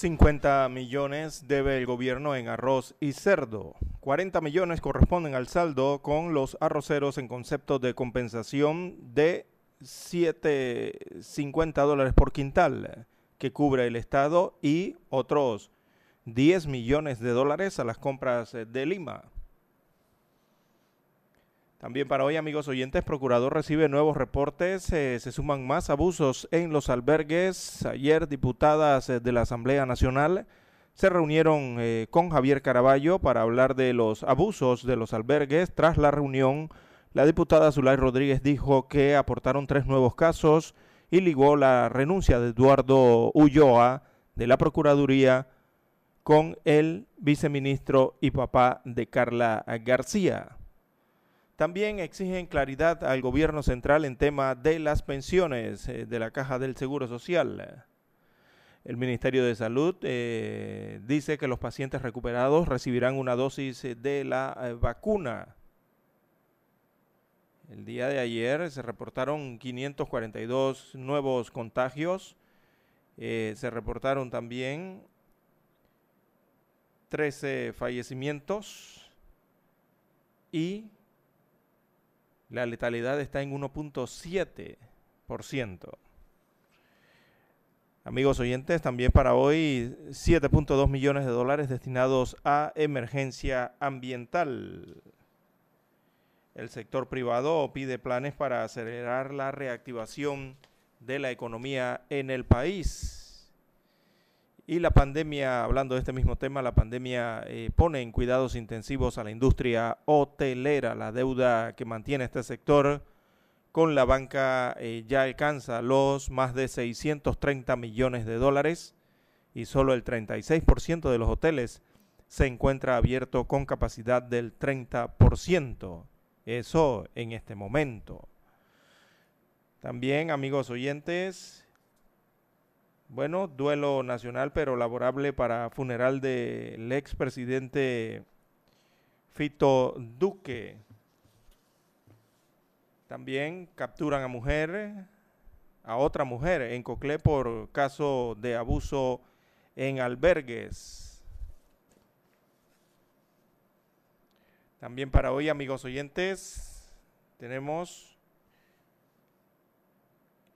50 millones debe el gobierno en arroz y cerdo. 40 millones corresponden al saldo con los arroceros en concepto de compensación de 7.50 dólares por quintal que cubre el Estado y otros 10 millones de dólares a las compras de Lima. También para hoy, amigos oyentes, Procurador recibe nuevos reportes. Eh, se suman más abusos en los albergues. Ayer, diputadas eh, de la Asamblea Nacional se reunieron eh, con Javier Caraballo para hablar de los abusos de los albergues. Tras la reunión, la diputada Zulay Rodríguez dijo que aportaron tres nuevos casos y ligó la renuncia de Eduardo Ulloa de la Procuraduría con el viceministro y papá de Carla García. También exigen claridad al gobierno central en tema de las pensiones eh, de la Caja del Seguro Social. El Ministerio de Salud eh, dice que los pacientes recuperados recibirán una dosis de la eh, vacuna. El día de ayer se reportaron 542 nuevos contagios. se reportaron también 13 fallecimientos y la letalidad está en 1.7%. Amigos oyentes, también para hoy 7.2 millones de dólares destinados a emergencia ambiental. El sector privado pide planes para acelerar la reactivación de la economía en el país. Y la pandemia, hablando de este mismo tema, la pandemia eh, pone en cuidados intensivos a la industria hotelera. La deuda que mantiene este sector con la banca eh, ya alcanza los más de 630 millones de dólares y solo el 36% de los hoteles se encuentra abierto con capacidad del 30%. Eso en este momento. También, amigos oyentes, bueno, duelo nacional pero laborable para funeral del expresidente Fito Duque. También capturan a mujer, a otra mujer en Coclé por caso de abuso en albergues. También para hoy, amigos oyentes, tenemos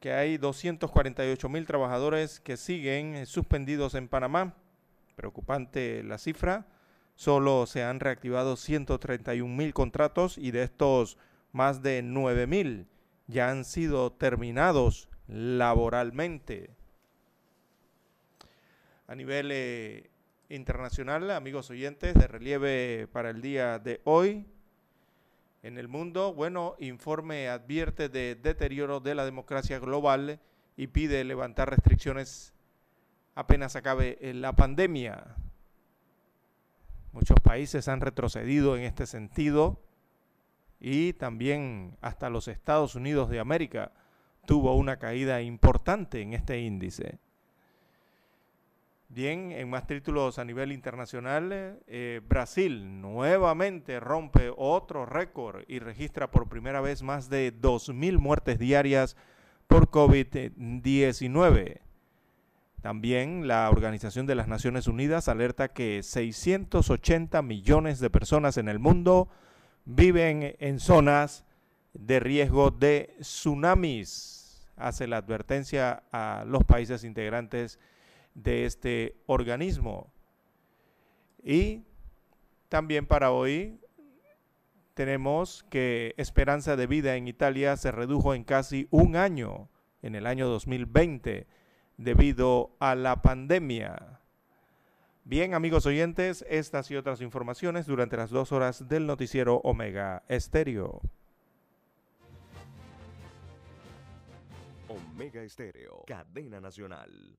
que hay 248 mil trabajadores que siguen eh, suspendidos en Panamá. Preocupante la cifra. Solo se han reactivado 131 mil contratos y de estos más de 9 mil ya han sido terminados laboralmente. A nivel eh, internacional, amigos oyentes, de relieve para el día de hoy, en el mundo. Bueno, informe advierte de deterioro de la democracia global y pide levantar restricciones apenas acabe eh, la pandemia. Muchos países han retrocedido en este sentido y también hasta los Estados Unidos de América tuvo una caída importante en este índice. Bien, en más títulos a nivel internacional, eh, Brasil nuevamente rompe otro récord y registra por primera vez más de 2.000 muertes diarias por COVID-19. También la Organización de las Naciones Unidas alerta que 680 millones de personas en el mundo viven en zonas de riesgo de tsunamis. Hace la advertencia a los países integrantes este organismo. Y también para hoy tenemos que esperanza de vida en Italia se redujo en casi un año en el año 2020 debido a la pandemia. Bien, amigos oyentes, estas y otras informaciones durante las dos horas del noticiero Omega Estéreo. Omega Estéreo, cadena nacional.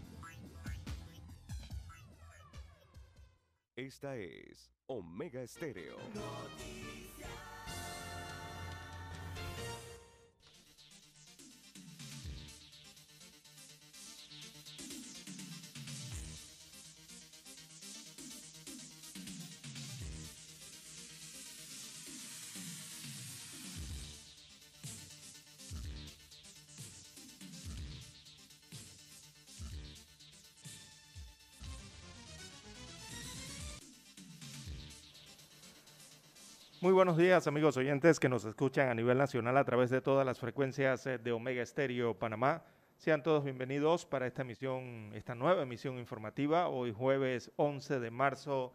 Esta es Omega Estéreo. Muy buenos días amigos oyentes que nos escuchan a nivel nacional a través de todas las frecuencias eh, de Omega Estéreo Panamá. Sean todos bienvenidos para esta emisión, esta nueva emisión informativa, hoy jueves 11 de marzo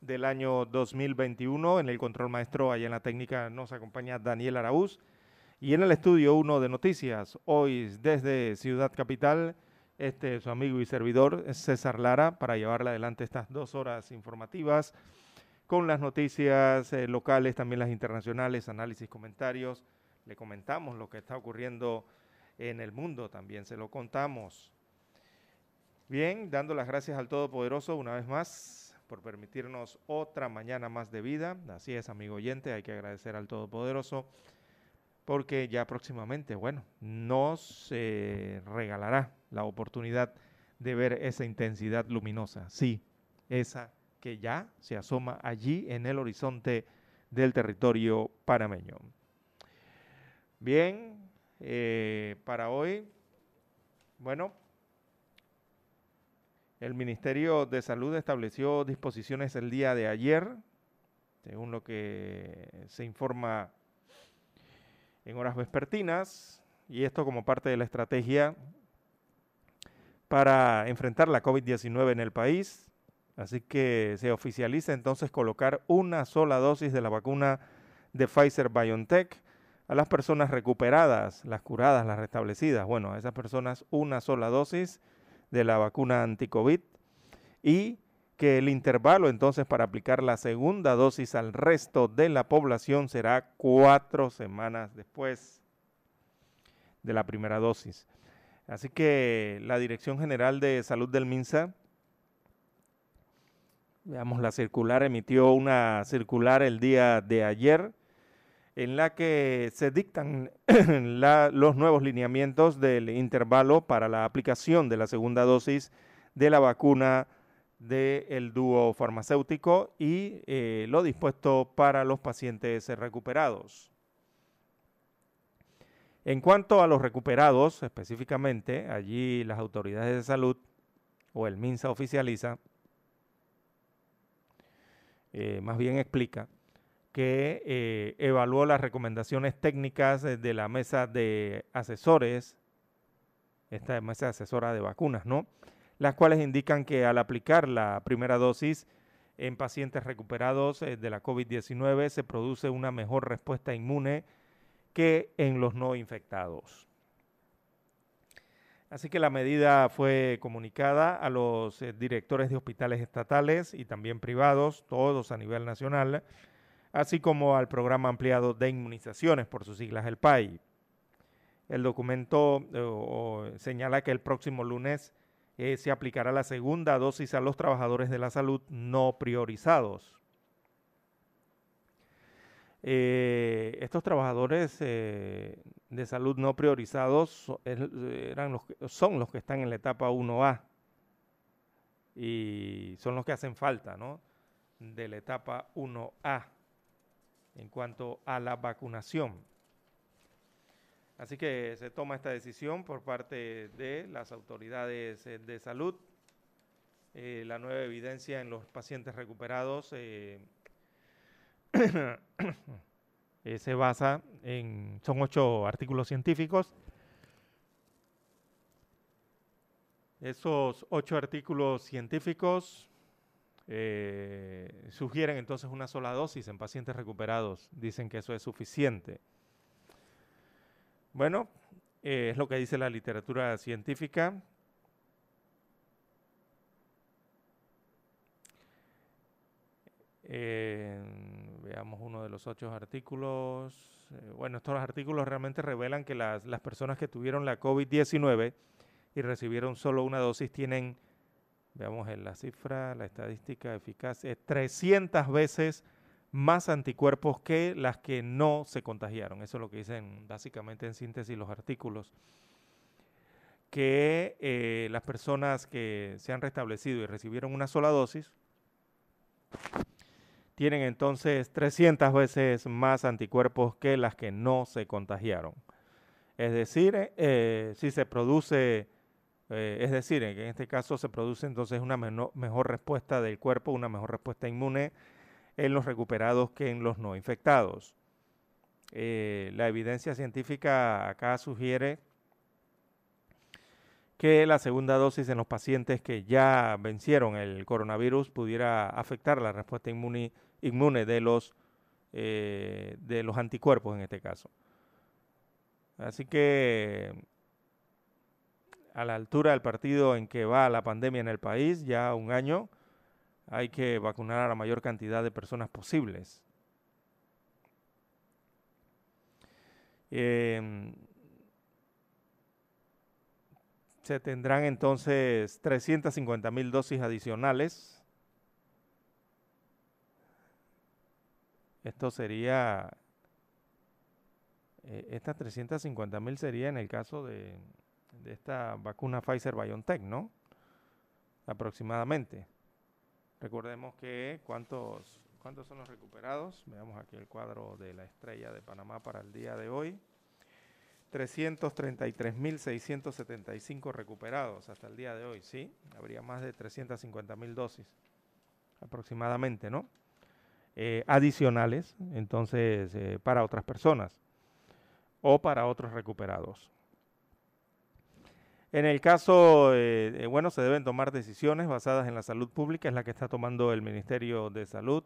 del año 2021. En el control maestro, allá en la técnica, nos acompaña Daniel Araúz. Y en el estudio 1 de noticias, hoy desde Ciudad Capital, este su amigo y servidor César Lara, para llevarle adelante estas dos horas informativas con las noticias eh, locales, también las internacionales, análisis, comentarios. Le comentamos lo que está ocurriendo en el mundo, también se lo contamos. Bien, dando las gracias al Todopoderoso una vez más por permitirnos otra mañana más de vida. Así es, amigo oyente, hay que agradecer al Todopoderoso porque ya próximamente, bueno, nos eh, regalará la oportunidad de ver esa intensidad luminosa. Sí, esa que ya se asoma allí en el horizonte del territorio panameño. Bien, eh, para hoy, bueno, el Ministerio de Salud estableció disposiciones el día de ayer, según lo que se informa en horas vespertinas, y esto como parte de la estrategia para enfrentar la COVID-19 en el país. Así que se oficializa entonces colocar una sola dosis de la vacuna de Pfizer BioNTech a las personas recuperadas, las curadas, las restablecidas. Bueno, a esas personas una sola dosis de la vacuna anti-COVID y que el intervalo entonces para aplicar la segunda dosis al resto de la población será cuatro semanas después de la primera dosis. Así que la Dirección General de Salud del MINSA Veamos, la circular emitió una circular el día de ayer en la que se dictan los nuevos lineamientos del intervalo para la aplicación de la segunda dosis de la vacuna del dúo farmacéutico y eh, lo dispuesto para los pacientes recuperados. En cuanto a los recuperados, específicamente, allí las autoridades de salud o el MINSA oficializa eh, más bien explica, que eh, evaluó las recomendaciones técnicas de la mesa de asesores, esta mesa asesora de vacunas, ¿no? Las cuales indican que al aplicar la primera dosis en pacientes recuperados eh, de la COVID-19 se produce una mejor respuesta inmune que en los no infectados. Así que la medida fue comunicada a los eh, directores de hospitales estatales y también privados, todos a nivel nacional, así como al programa ampliado de inmunizaciones, por sus siglas, el PAI. El documento eh, señala que el próximo lunes eh, se aplicará la segunda dosis a los trabajadores de la salud no priorizados. Estos trabajadores de salud no priorizados eran los, son los que están en la etapa 1A y son los que hacen falta, ¿no? De la etapa 1A en cuanto a la vacunación. Así que se toma esta decisión por parte de las autoridades eh, de salud. Eh, la nueva evidencia en los pacientes recuperados eh, Eh, se basa en, son ocho artículos científicos. Esos ocho artículos científicos eh, sugieren entonces una sola dosis en pacientes recuperados. Dicen que eso es suficiente. Bueno, eh, es lo que dice la literatura científica. Veamos uno de los ocho artículos. Eh, bueno, estos artículos realmente revelan que las, personas que tuvieron la COVID-19 y recibieron solo una dosis tienen Veamos en la cifra, la estadística eficaz, es 300 veces más anticuerpos que las que no se contagiaron. Eso es lo que dicen básicamente en síntesis los artículos. Que eh, las personas que se han restablecido y recibieron una sola dosis tienen entonces 300 veces más anticuerpos que las que no se contagiaron. Es decir, eh, si se produce, eh, es decir, en este caso se produce entonces una mejor respuesta del cuerpo, una mejor respuesta inmune en los recuperados que en los no infectados. Eh, la evidencia científica acá sugiere que la segunda dosis en los pacientes que ya vencieron el coronavirus pudiera afectar la respuesta inmune, inmune de, los, eh, de los anticuerpos en este caso. Así que a la altura del partido en que va la pandemia en el país, ya un año, hay que vacunar a la mayor cantidad de personas posibles. Em, se tendrán entonces 350 mil dosis adicionales. Esto sería, eh, estas 350 mil sería en el caso de, de esta vacuna Pfizer BioNTech, ¿no? Aproximadamente. Recordemos que cuántos, cuántos son los recuperados. Veamos aquí el cuadro de la estrella de Panamá para el día de hoy. 333.675 recuperados hasta el día de hoy, ¿sí? Habría más de 350.000 dosis aproximadamente, ¿no? Eh, adicionales, entonces, eh, para otras personas o para otros recuperados. En el caso, eh, bueno, se deben tomar decisiones basadas en la salud pública, es la que está tomando el Ministerio de Salud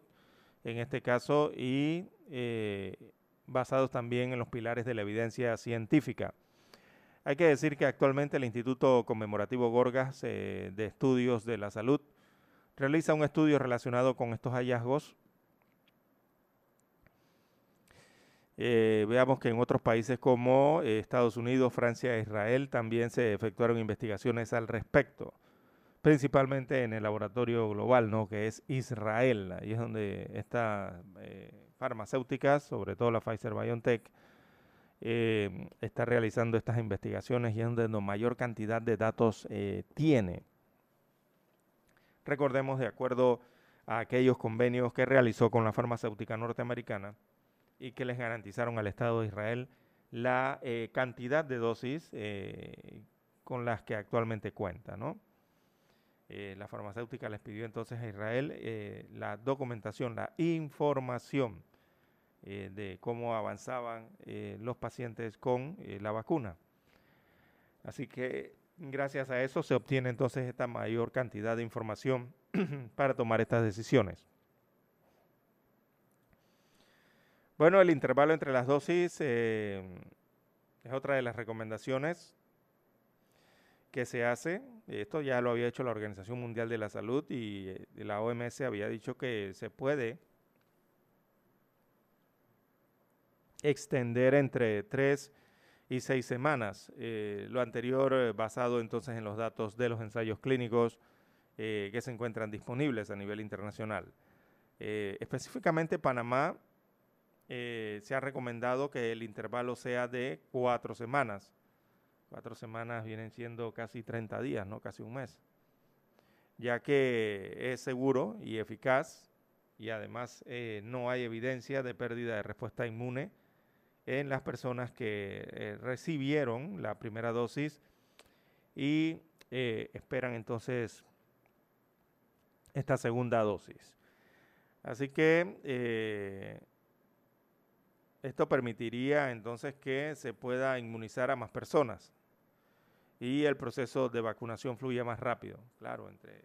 en este caso, y basados también en los pilares de la evidencia científica. Hay que decir que actualmente el Instituto Conmemorativo Gorgas de Estudios de la Salud realiza un estudio relacionado con estos hallazgos Eh, veamos que en otros países como eh, Estados Unidos, Francia e Israel también se efectuaron investigaciones al respecto, principalmente en el laboratorio global, ¿no? que es Israel, ahí es donde estas eh, farmacéuticas, sobre todo la Pfizer BioNTech, está realizando estas investigaciones y es donde mayor cantidad de datos tiene. Recordemos, de acuerdo a aquellos convenios que realizó con la farmacéutica norteamericana, y que les garantizaron al Estado de Israel la eh, cantidad de dosis eh, con las que actualmente cuenta. ¿no? Eh, la farmacéutica les pidió entonces a Israel la documentación, la información de cómo avanzaban los pacientes con la vacuna. Así que gracias a eso se obtiene entonces esta mayor cantidad de información para tomar estas decisiones. Bueno, el intervalo entre las dosis eh, es otra de las recomendaciones que se hace. Esto ya lo había hecho la Organización Mundial de la Salud y eh, la OMS había dicho que se puede extender entre tres y seis semanas. Eh, lo anterior basado entonces en los datos de los ensayos clínicos que se encuentran disponibles a nivel internacional. específicamente Panamá eh, se ha recomendado que el intervalo sea de cuatro semanas. Cuatro semanas vienen siendo casi 30 días, ¿no? Casi un mes. Ya que es seguro y eficaz y además eh, no hay evidencia de pérdida de respuesta inmune en las personas que eh, recibieron la primera dosis y esperan entonces esta segunda dosis. Así que esto permitiría entonces que se pueda inmunizar a más personas y el proceso de vacunación fluya más rápido. Claro, entre,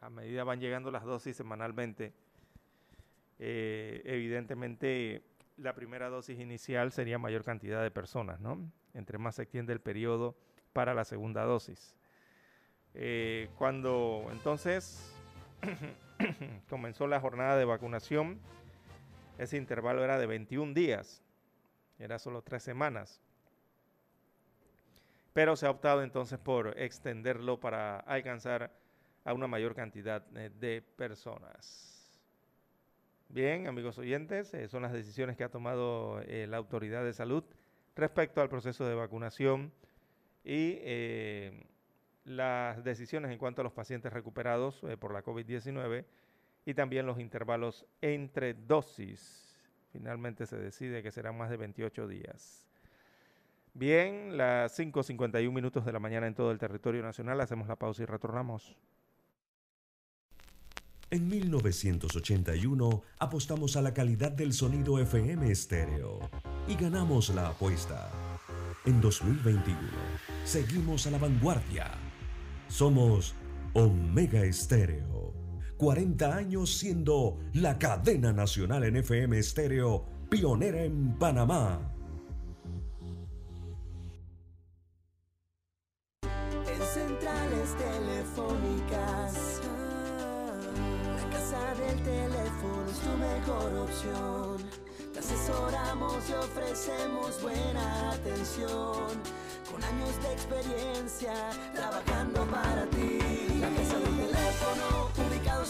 a medida van llegando las dosis semanalmente, eh, evidentemente la primera dosis inicial sería mayor cantidad de personas, ¿no? Entre más se extiende el periodo para la segunda dosis. Eh, cuando entonces comenzó la jornada de vacunación, ese intervalo era de 21 días, era solo tres semanas. Pero se ha optado entonces por extenderlo para alcanzar a una mayor cantidad de personas. Bien, amigos oyentes, son las decisiones que ha tomado la autoridad de salud respecto al proceso de vacunación y las decisiones en cuanto a los pacientes recuperados por la COVID-19 y también los intervalos entre dosis. Finalmente se decide que serán más de 28 días. Bien, las 5.51 minutos de la mañana en todo el territorio nacional. Hacemos la pausa y retornamos. En 1981 apostamos a la calidad del sonido FM estéreo y ganamos la apuesta. En 2021 seguimos a la vanguardia. Somos Omega Estéreo. 40 años siendo la cadena nacional en FM estéreo, pionera en Panamá. En centrales telefónicas, la casa del teléfono es tu mejor opción. Te asesoramos y ofrecemos buena atención, con años de experiencia trabajando para ti. La casa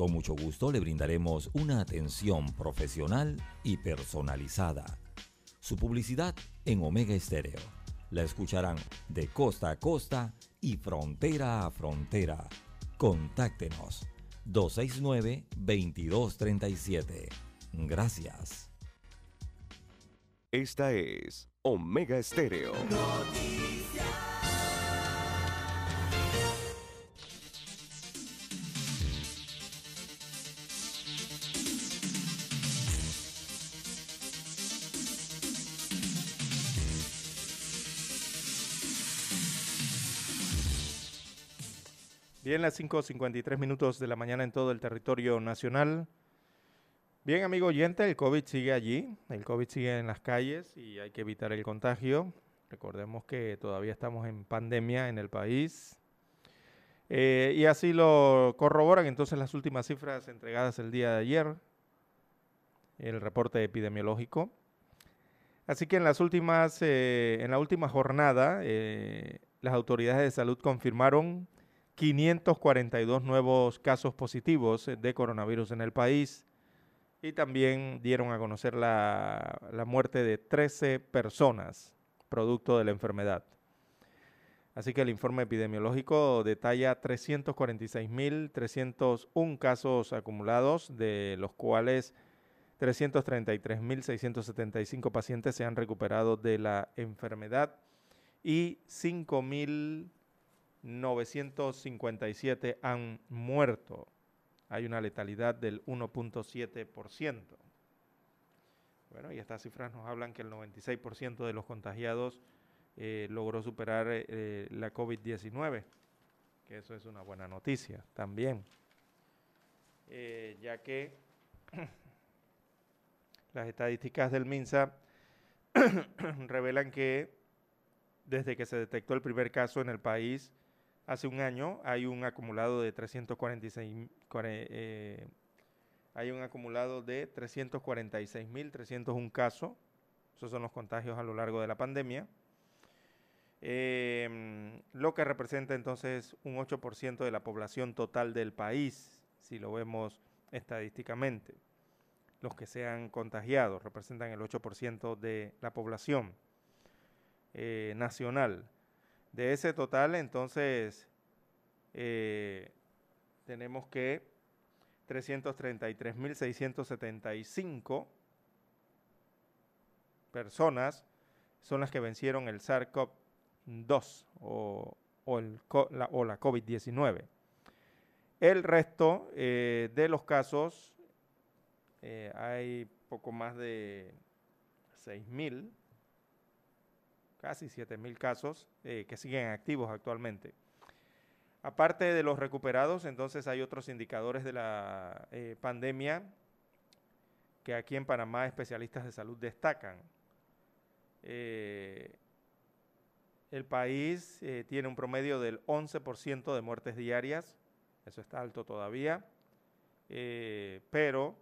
con mucho gusto le brindaremos una atención profesional y personalizada. Su publicidad en Omega Estéreo. La escucharán de costa a costa y frontera a frontera. Contáctenos 269-2237. Gracias. Esta es Omega Estéreo. Bien, las 5.53 minutos de la mañana en todo el territorio nacional. Bien, amigo oyente, el COVID sigue allí, el COVID sigue en las calles y hay que evitar el contagio. Recordemos que todavía estamos en pandemia en el país. Eh, y así lo corroboran entonces las últimas cifras entregadas el día de ayer, el reporte epidemiológico. Así que en las últimas, eh, en la última jornada, eh, las autoridades de salud confirmaron 542 nuevos casos positivos de coronavirus en el país y también dieron a conocer la, muerte de 13 personas producto de la enfermedad. Así que el informe epidemiológico detalla 346.301 casos acumulados, de los cuales 333.675 pacientes se han recuperado de la enfermedad y 5.000 957 han muerto. Hay una letalidad del 1.7%. Bueno, y estas cifras nos hablan que el 96% de los contagiados eh, logró superar eh, eh, la COVID-19, que eso es una buena noticia también, ya que las estadísticas del MINSA revelan que desde que se detectó el primer caso en el país, hace un año hay un acumulado de 346 eh, hay un acumulado de 346.301 casos. Esos son los contagios a lo largo de la pandemia. Em, lo que representa entonces un 8% de la población total del país, si lo vemos estadísticamente. Los que se han contagiado representan el 8% de la población eh, nacional. De ese total, entonces, eh, tenemos que 333.675 personas son las que vencieron el SARS-CoV-2 o, la, la COVID-19. El resto eh, de los casos, eh, hay poco más de 6.000 casi 7.000 casos eh, que siguen activos actualmente. Aparte de los recuperados, entonces hay otros indicadores de la eh, pandemia que aquí en Panamá especialistas de salud destacan. Eh, el país tiene un promedio del 11% de muertes diarias, eso está alto todavía, pero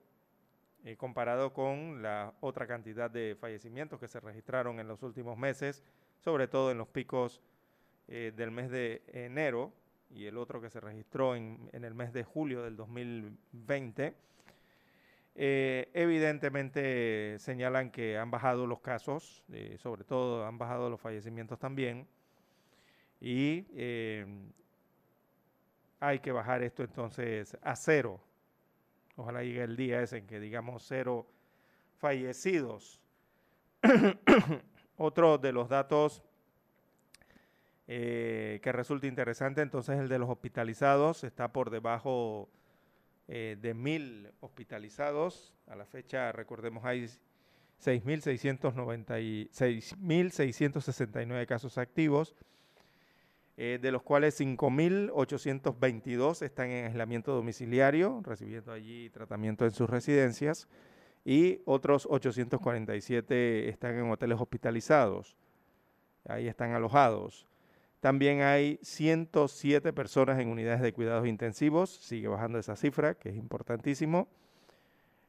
comparado con la otra cantidad de fallecimientos que se registraron en los últimos meses, sobre todo en los picos del mes de enero, y el otro que se registró en, el mes de julio del 2020, eh, evidentemente señalan que han bajado los casos, eh, sobre todo han bajado los fallecimientos también, y eh, hay que bajar esto entonces a cero. Ojalá llegue el día ese en que digamos cero fallecidos. Otro de los datos eh, que resulta interesante. Entonces el de los hospitalizados está por debajo eh, de mil hospitalizados. A la fecha, recordemos, hay 6.669 casos activos, eh, de los cuales 5.822 están en aislamiento domiciliario, recibiendo allí tratamiento en sus residencias, y otros 847 están en hoteles hospitalizados. Ahí están alojados. También hay 107 personas en unidades de cuidados intensivos, sigue bajando esa cifra, que es importantísimo.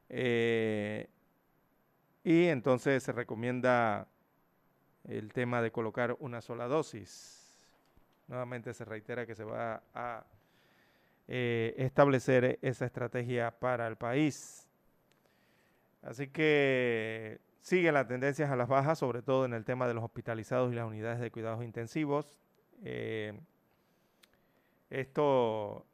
Eh, y entonces se recomienda el tema de colocar una sola dosis. Nuevamente se reitera que se va a eh, establecer esa estrategia para el país. Así que siguen las tendencias a las bajas, sobre todo en el tema de los hospitalizados y las unidades de cuidados intensivos. Eh, esto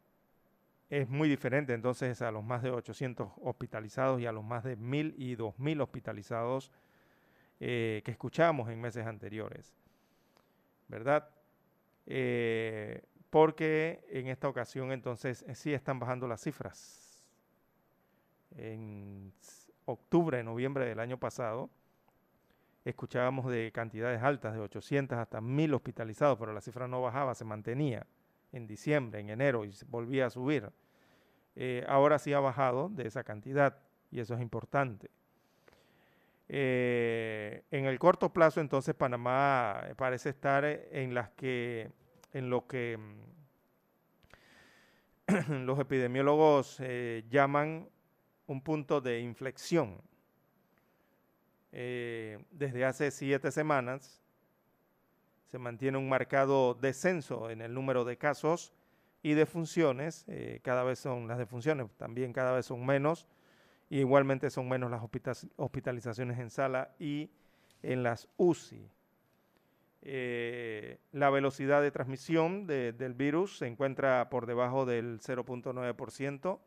es muy diferente entonces a los más de 800 hospitalizados y a los más de 1.000 y 2.000 hospitalizados eh, que escuchamos en meses anteriores, ¿verdad? Eh, porque en esta ocasión entonces sí están bajando las cifras. En octubre, noviembre del año pasado, escuchábamos de cantidades altas, de 800 hasta 1000 hospitalizados, pero la cifra no bajaba, se mantenía en diciembre, en enero y volvía a subir. Eh, ahora sí ha bajado de esa cantidad y eso es importante. Eh, en el corto plazo, entonces, Panamá parece estar en las que, en lo que mm, los epidemiólogos eh, llaman un punto de inflexión eh, desde hace siete semanas se mantiene un marcado descenso en el número de casos y de funciones. Eh, cada vez son las defunciones, también cada vez son menos. Igualmente son menos las hospitalizaciones en sala y en las UCI. Eh, la velocidad de transmisión del virus se encuentra por debajo del 0.9%.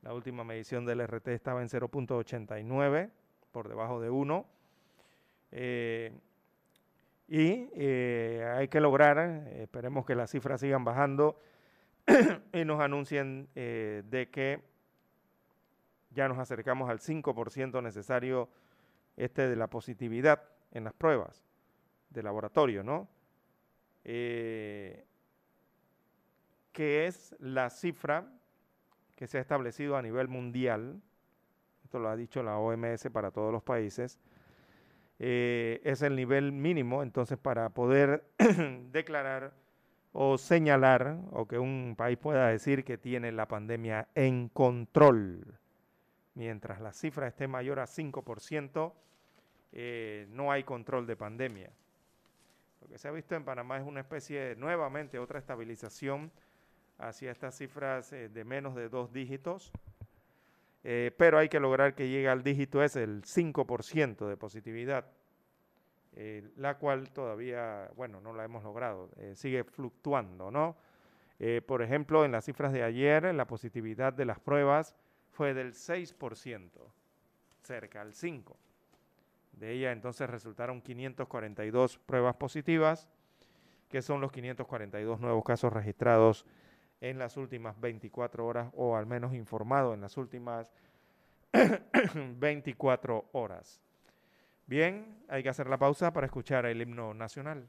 La última medición del RT estaba en 0.89 por debajo de 1. Eh, y eh, hay que lograr, esperemos que las cifras sigan bajando y nos anuncien de que ya nos acercamos al 5% necesario este de la positividad en las pruebas de laboratorio, ¿no? que es la cifra que se ha establecido a nivel mundial esto lo ha dicho la OMS para todos los países, eh, es el nivel mínimo, entonces para poder declarar o señalar o que un país pueda decir que tiene la pandemia en control. Mientras la cifra esté mayor a 5%, eh, no hay control de pandemia. Lo que se ha visto en Panamá es una especie, de, nuevamente, otra estabilización hacia estas cifras eh, de menos de dos dígitos. Eh, pero hay que lograr que llegue al dígito ese, el 5% de positividad, eh, la cual todavía, bueno, no la hemos logrado, eh, sigue fluctuando, ¿no? por ejemplo, en las cifras de ayer, la positividad de las pruebas fue del 6%, cerca al 5%. De ella entonces resultaron 542 pruebas positivas, que son los 542 nuevos casos registrados en las últimas 24 horas o al menos informado en las últimas 24 horas. Bien, hay que hacer la pausa para escuchar el himno nacional.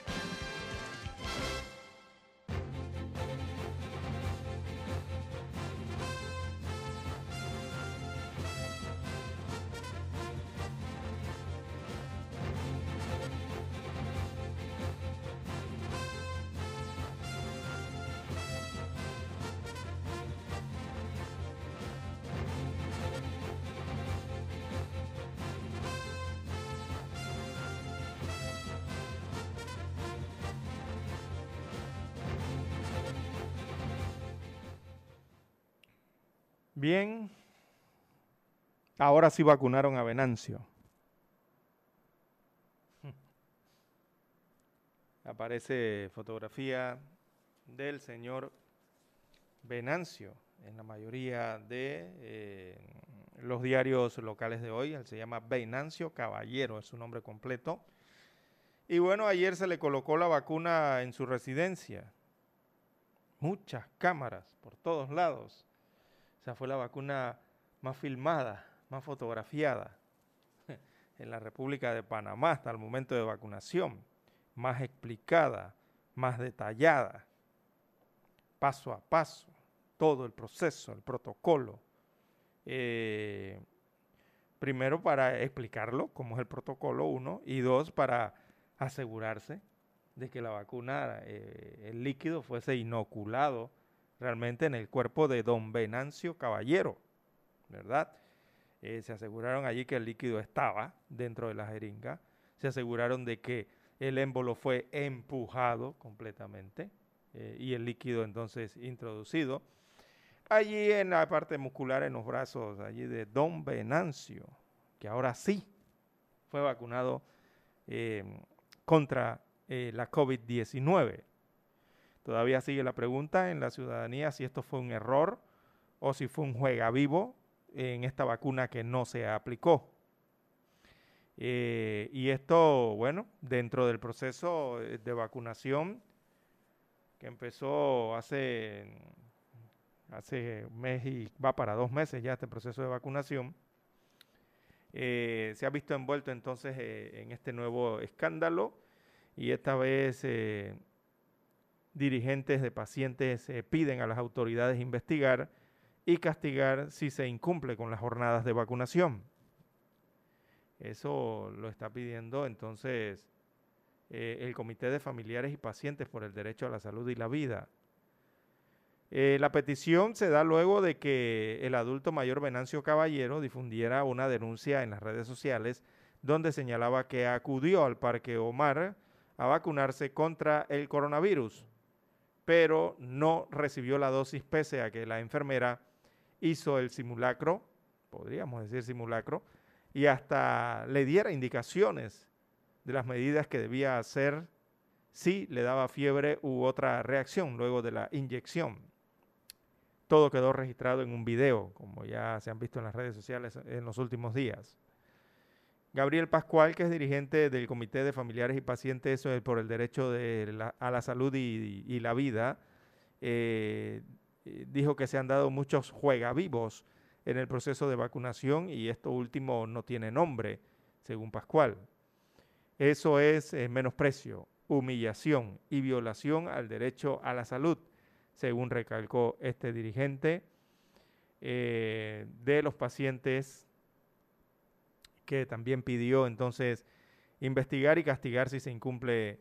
Ahora sí vacunaron a Venancio. Aparece fotografía del señor Venancio en la mayoría de eh, los diarios locales de hoy. Él se llama Venancio Caballero, es su nombre completo. Y bueno, ayer se le colocó la vacuna en su residencia. Muchas cámaras por todos lados esa fue la vacuna más filmada, más fotografiada en la República de Panamá hasta el momento de vacunación, más explicada, más detallada, paso a paso, todo el proceso, el protocolo. Eh, primero para explicarlo, cómo es el protocolo, uno, y dos, para asegurarse de que la vacuna, eh, el líquido fuese inoculado realmente en el cuerpo de don Venancio Caballero, ¿verdad? Eh, se aseguraron allí que el líquido estaba dentro de la jeringa, se aseguraron de que el émbolo fue empujado completamente eh, y el líquido entonces introducido allí en la parte muscular, en los brazos, allí de don Venancio, que ahora sí fue vacunado eh, contra la COVID-19. Todavía sigue la pregunta en la ciudadanía si esto fue un error o si fue un juega vivo en esta vacuna que no se aplicó. Eh, y esto, bueno, dentro del proceso de vacunación que empezó hace, hace un mes y va para dos meses ya este proceso de vacunación, eh, se ha visto envuelto entonces eh, en este nuevo escándalo y esta vez dirigentes de pacientes eh, piden a las autoridades investigar y castigar si se incumple con las jornadas de vacunación. Eso lo está pidiendo entonces eh, el Comité de Familiares y Pacientes por el Derecho a la Salud y la Vida. Eh, la petición se da luego de que el adulto mayor Venancio Caballero difundiera una denuncia en las redes sociales donde señalaba que acudió al Parque Omar a vacunarse contra el coronavirus pero no recibió la dosis pese a que la enfermera hizo el simulacro, podríamos decir simulacro, y hasta le diera indicaciones de las medidas que debía hacer si le daba fiebre u otra reacción luego de la inyección. Todo quedó registrado en un video, como ya se han visto en las redes sociales en los últimos días. Gabriel Pascual, que es dirigente del Comité de Familiares y Pacientes por el Derecho a la Salud y, la Vida, eh, eh, dijo que se han dado muchos juegavivos en el proceso de vacunación y esto último no tiene nombre, según Pascual. Eso es eh, menosprecio, humillación y violación al derecho a la salud, según recalcó este dirigente de los pacientes que también pidió entonces investigar y castigar si se incumple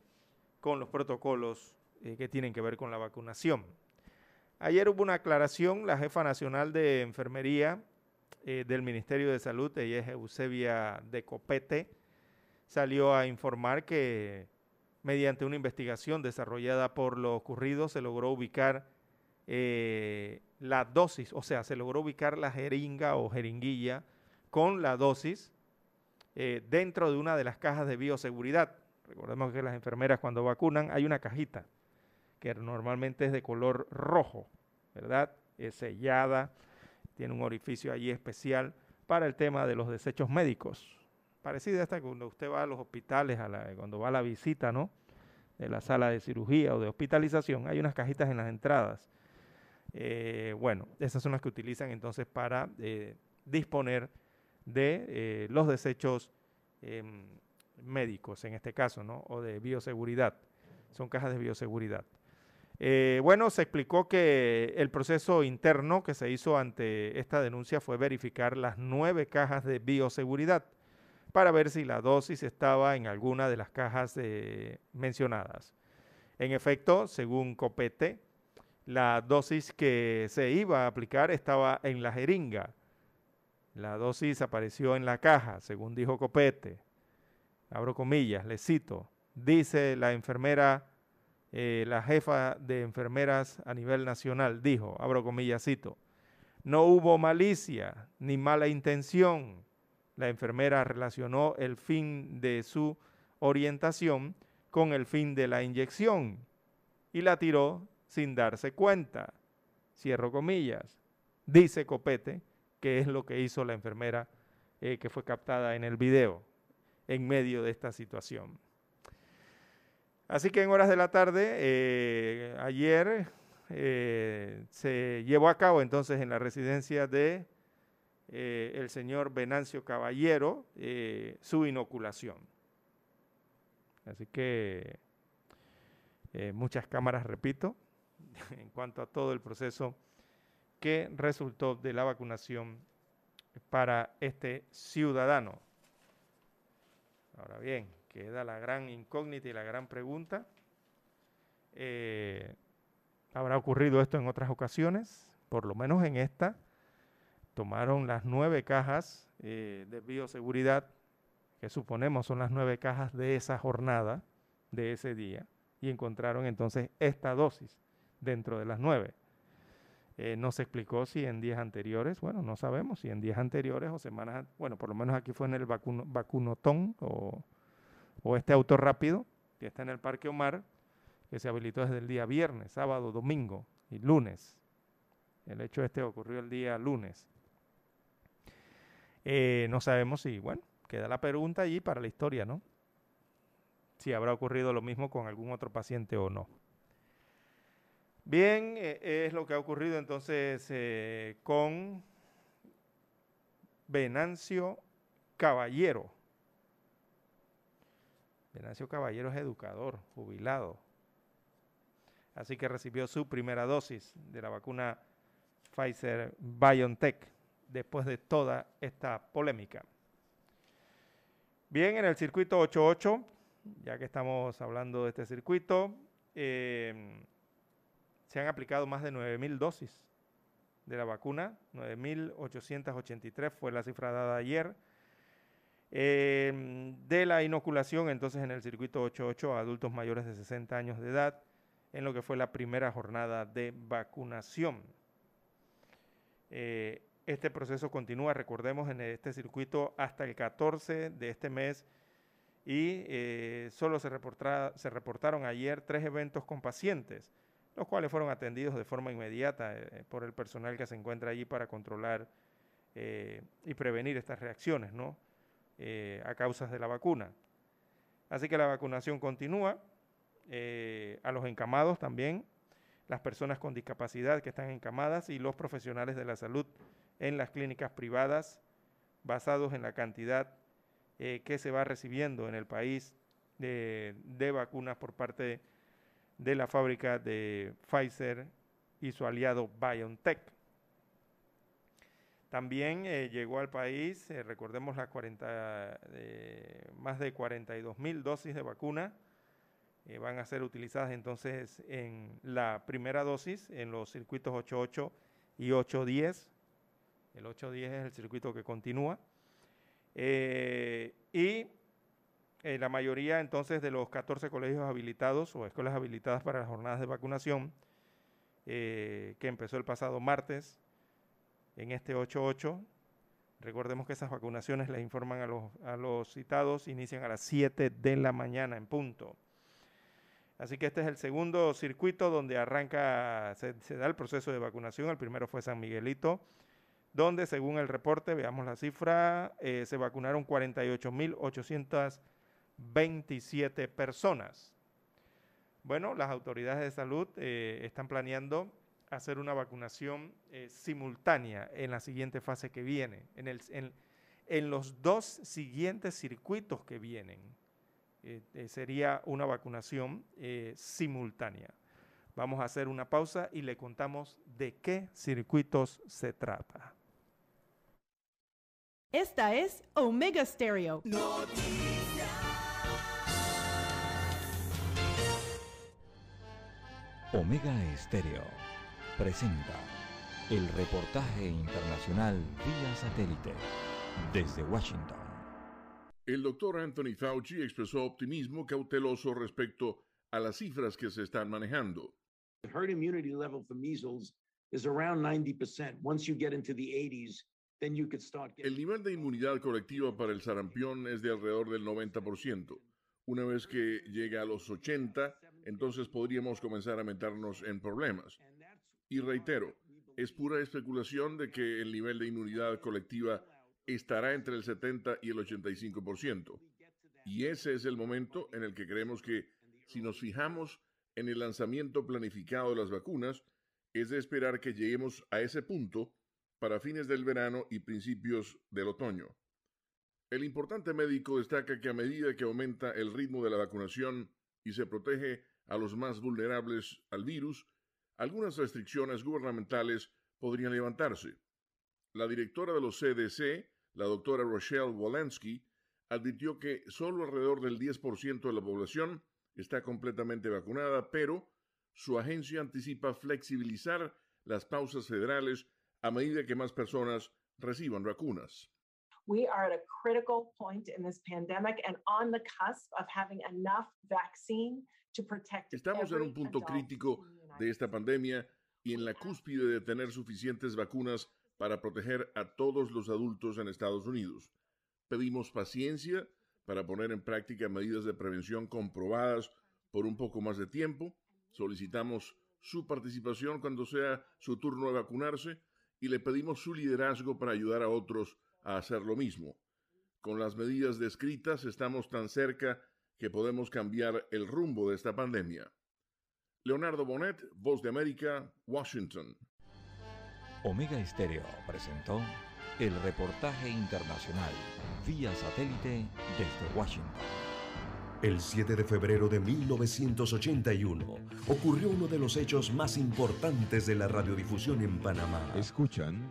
con los protocolos eh, que tienen que ver con la vacunación. Ayer hubo una aclaración, la jefa nacional de enfermería eh, del Ministerio de Salud, ella es Eusebia de Copete, salió a informar que mediante una investigación desarrollada por lo ocurrido se logró ubicar eh, la dosis, o sea, se logró ubicar la jeringa o jeringuilla con la dosis eh, dentro de una de las cajas de bioseguridad. Recordemos que las enfermeras cuando vacunan hay una cajita que normalmente es de color rojo, ¿verdad? Es sellada, tiene un orificio allí especial para el tema de los desechos médicos. Parecido a esta cuando usted va a los hospitales, cuando va a la visita, ¿no? De la sala de cirugía o de hospitalización, hay unas cajitas en las entradas. Eh, bueno, esas son las que utilizan entonces para eh, disponer de eh, los desechos em, médicos, en este caso, ¿no? O de bioseguridad. Son cajas de bioseguridad. Eh, bueno, se explicó que el proceso interno que se hizo ante esta denuncia fue verificar las nueve cajas de bioseguridad para ver si la dosis estaba en alguna de las cajas mencionadas. En efecto, según Copete, la dosis que se iba a aplicar estaba en la jeringa. La dosis apareció en la caja, según dijo Copete. Abro comillas, le cito. Dice la enfermera eh, la jefa de enfermeras a nivel nacional dijo, abro comillasito, no hubo malicia ni mala intención. La enfermera relacionó el fin de su orientación con el fin de la inyección y la tiró sin darse cuenta. Cierro comillas. Dice Copete que es lo que hizo la enfermera eh, que fue captada en el video en medio de esta situación. Así que en horas de la tarde, eh, ayer eh, se llevó a cabo entonces en la residencia de eh, el señor Venancio Caballero su inoculación. Así que muchas cámaras, repito, en cuanto a todo el proceso que resultó de la vacunación para este ciudadano. Ahora bien, queda la gran incógnita y la gran pregunta. Eh, ¿Habrá ocurrido esto en otras ocasiones? Por lo menos en esta, tomaron las nueve cajas eh, de bioseguridad, que suponemos son las nueve cajas de esa jornada, de ese día, y encontraron entonces esta dosis dentro de las nueve. Eh, no se explicó si en días anteriores, bueno, no sabemos si en días anteriores o semanas, bueno, por lo menos aquí fue en el vacuno, vacunotón o o este auto rápido que está en el Parque Omar, que se habilitó desde el día viernes, sábado, domingo y lunes. El hecho este ocurrió el día lunes. Eh, no sabemos si, bueno, queda la pregunta allí para la historia, ¿no? Si habrá ocurrido lo mismo con algún otro paciente o no. Bien, eh, es lo que ha ocurrido entonces eh, con Venancio Caballero. Venancio Caballero es educador, jubilado. Así que recibió su primera dosis de la vacuna Pfizer BioNTech después de toda esta polémica. Bien, en el circuito 88, ya que estamos hablando de este circuito, eh, se han aplicado más de 9.000 dosis de la vacuna, 9.883 fue la cifra dada ayer Em, de la inoculación entonces en el circuito 88 a adultos mayores de 60 años de edad, en lo que fue la primera jornada de vacunación. Eh, este proceso continúa, recordemos, en este circuito hasta el 14 de este mes y eh, solo se, se, reportaron ayer tres eventos con pacientes, los cuales fueron atendidos de forma inmediata eh, por el personal que se encuentra allí para controlar y prevenir estas reacciones, ¿no? Eh, a causas de la vacuna. Así que la vacunación continúa. Eh, a los encamados también, las personas con discapacidad que están encamadas y los profesionales de la salud en las clínicas privadas, basados en la cantidad eh, que se va recibiendo en el país de, de vacunas por parte de la fábrica de Pfizer y su aliado BioNTech. También eh, llegó al país, eh, recordemos, las 40, eh, más de 42 mil dosis de vacuna van a ser utilizadas entonces en la primera dosis en los circuitos 88 y 810. El 810 es el circuito que continúa. y la mayoría entonces de los 14 colegios habilitados o escuelas habilitadas para las jornadas de vacunación, que empezó el pasado martes, en este 8.8. Recordemos que esas vacunaciones les informan a los, a los citados, inician a las 7 de la mañana en punto. Así que este es el segundo circuito donde arranca, se, da el proceso de vacunación. El primero fue San Miguelito, donde según el reporte, veamos la cifra, eh, se vacunaron 48.827 personas. Bueno, las autoridades de salud eh, están planeando hacer una vacunación eh, simultánea en la siguiente fase que viene, en, el, en, los dos siguientes circuitos que vienen. sería una vacunación simultánea. Vamos a hacer una pausa y le contamos de qué circuitos se trata. Esta es Omega Stereo. Omega Stereo presenta el reportaje internacional vía satélite desde Washington. El doctor Anthony Fauci expresó optimismo cauteloso respecto a las cifras que se están manejando. herd immunity level for measles is around 90%. Once you get into the 80s, el nivel de inmunidad colectiva para el sarampión es de alrededor del 90%. Una vez que llega a los 80, entonces podríamos comenzar a meternos en problemas. Y reitero, es pura especulación de que el nivel de inmunidad colectiva estará entre el 70 y el 85%. Y ese es el momento en el que creemos que, si nos fijamos en el lanzamiento planificado de las vacunas, es de esperar que lleguemos a ese punto para fines del verano y principios del otoño. El importante médico destaca que a medida que aumenta el ritmo de la vacunación y se protege a los más vulnerables al virus, algunas restricciones gubernamentales podrían levantarse. La directora de los CDC, la doctora Rochelle Walensky, advirtió que solo alrededor del 10% de la población está completamente vacunada, pero su agencia anticipa flexibilizar las pausas federales a medida que más personas reciban vacunas. We are at a critical point in this pandemic and on the cusp of having enough vaccine to protect Estamos en un punto crítico de esta pandemia y en la cúspide de tener suficientes vacunas para proteger a todos los adultos en Estados Unidos. Pedimos paciencia para poner en práctica medidas de prevención comprobadas por un poco más de tiempo. Solicitamos su participación cuando sea su turno de vacunarse y le pedimos su liderazgo para ayudar a otros a hacer lo mismo. Con las medidas descritas estamos tan cerca que podemos cambiar el rumbo de esta pandemia. Leonardo Bonet, Voz de América, Washington. Omega Estéreo presentó el reportaje internacional vía satélite desde Washington. El 7 de febrero de 1981 ocurrió uno de los hechos más importantes de la radiodifusión en Panamá. Escuchan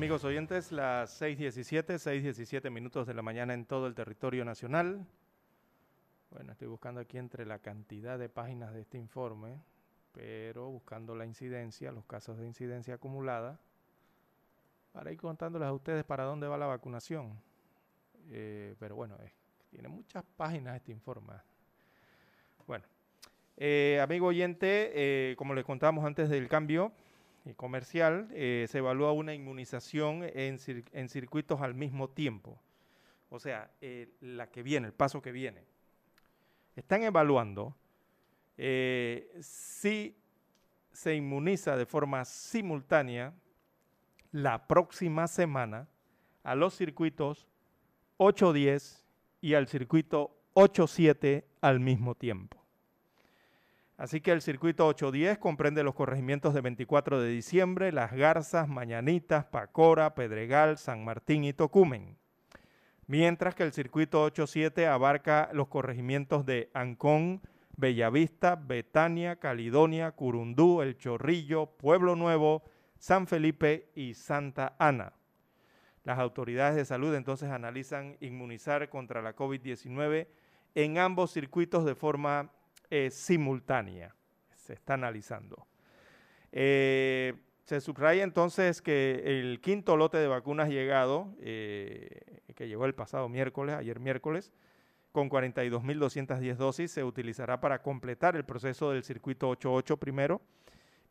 Amigos oyentes, las 6.17, 6.17 minutos de la mañana en todo el territorio nacional. Bueno, estoy buscando aquí entre la cantidad de páginas de este informe, pero buscando la incidencia, los casos de incidencia acumulada, para ir contándoles a ustedes para dónde va la vacunación. Eh, pero bueno, tiene muchas páginas este informe. Bueno, eh, amigo oyente, eh, como les contamos antes del cambio, comercial, eh, se evalúa una inmunización en, circuitos al mismo tiempo. O sea, eh, la que viene, el paso que viene. Están evaluando eh, si se inmuniza de forma simultánea la próxima semana a los circuitos 8.10 y al circuito 8.7 al mismo tiempo. Así que el circuito 810 comprende los corregimientos de 24 de diciembre, Las Garzas, Mañanitas, Pacora, Pedregal, San Martín y Tocumen. Mientras que el circuito 87 abarca los corregimientos de Ancón, Bellavista, Betania, Caledonia, Curundú, El Chorrillo, Pueblo Nuevo, San Felipe y Santa Ana. Las autoridades de salud entonces analizan inmunizar contra la COVID-19 en ambos circuitos de forma eh, simultánea. Se está analizando. Eh, se subraya entonces que el quinto lote de vacunas llegado, eh, que llegó el pasado miércoles, ayer miércoles, con 42.210 dosis, se utilizará para completar el proceso del circuito 88 primero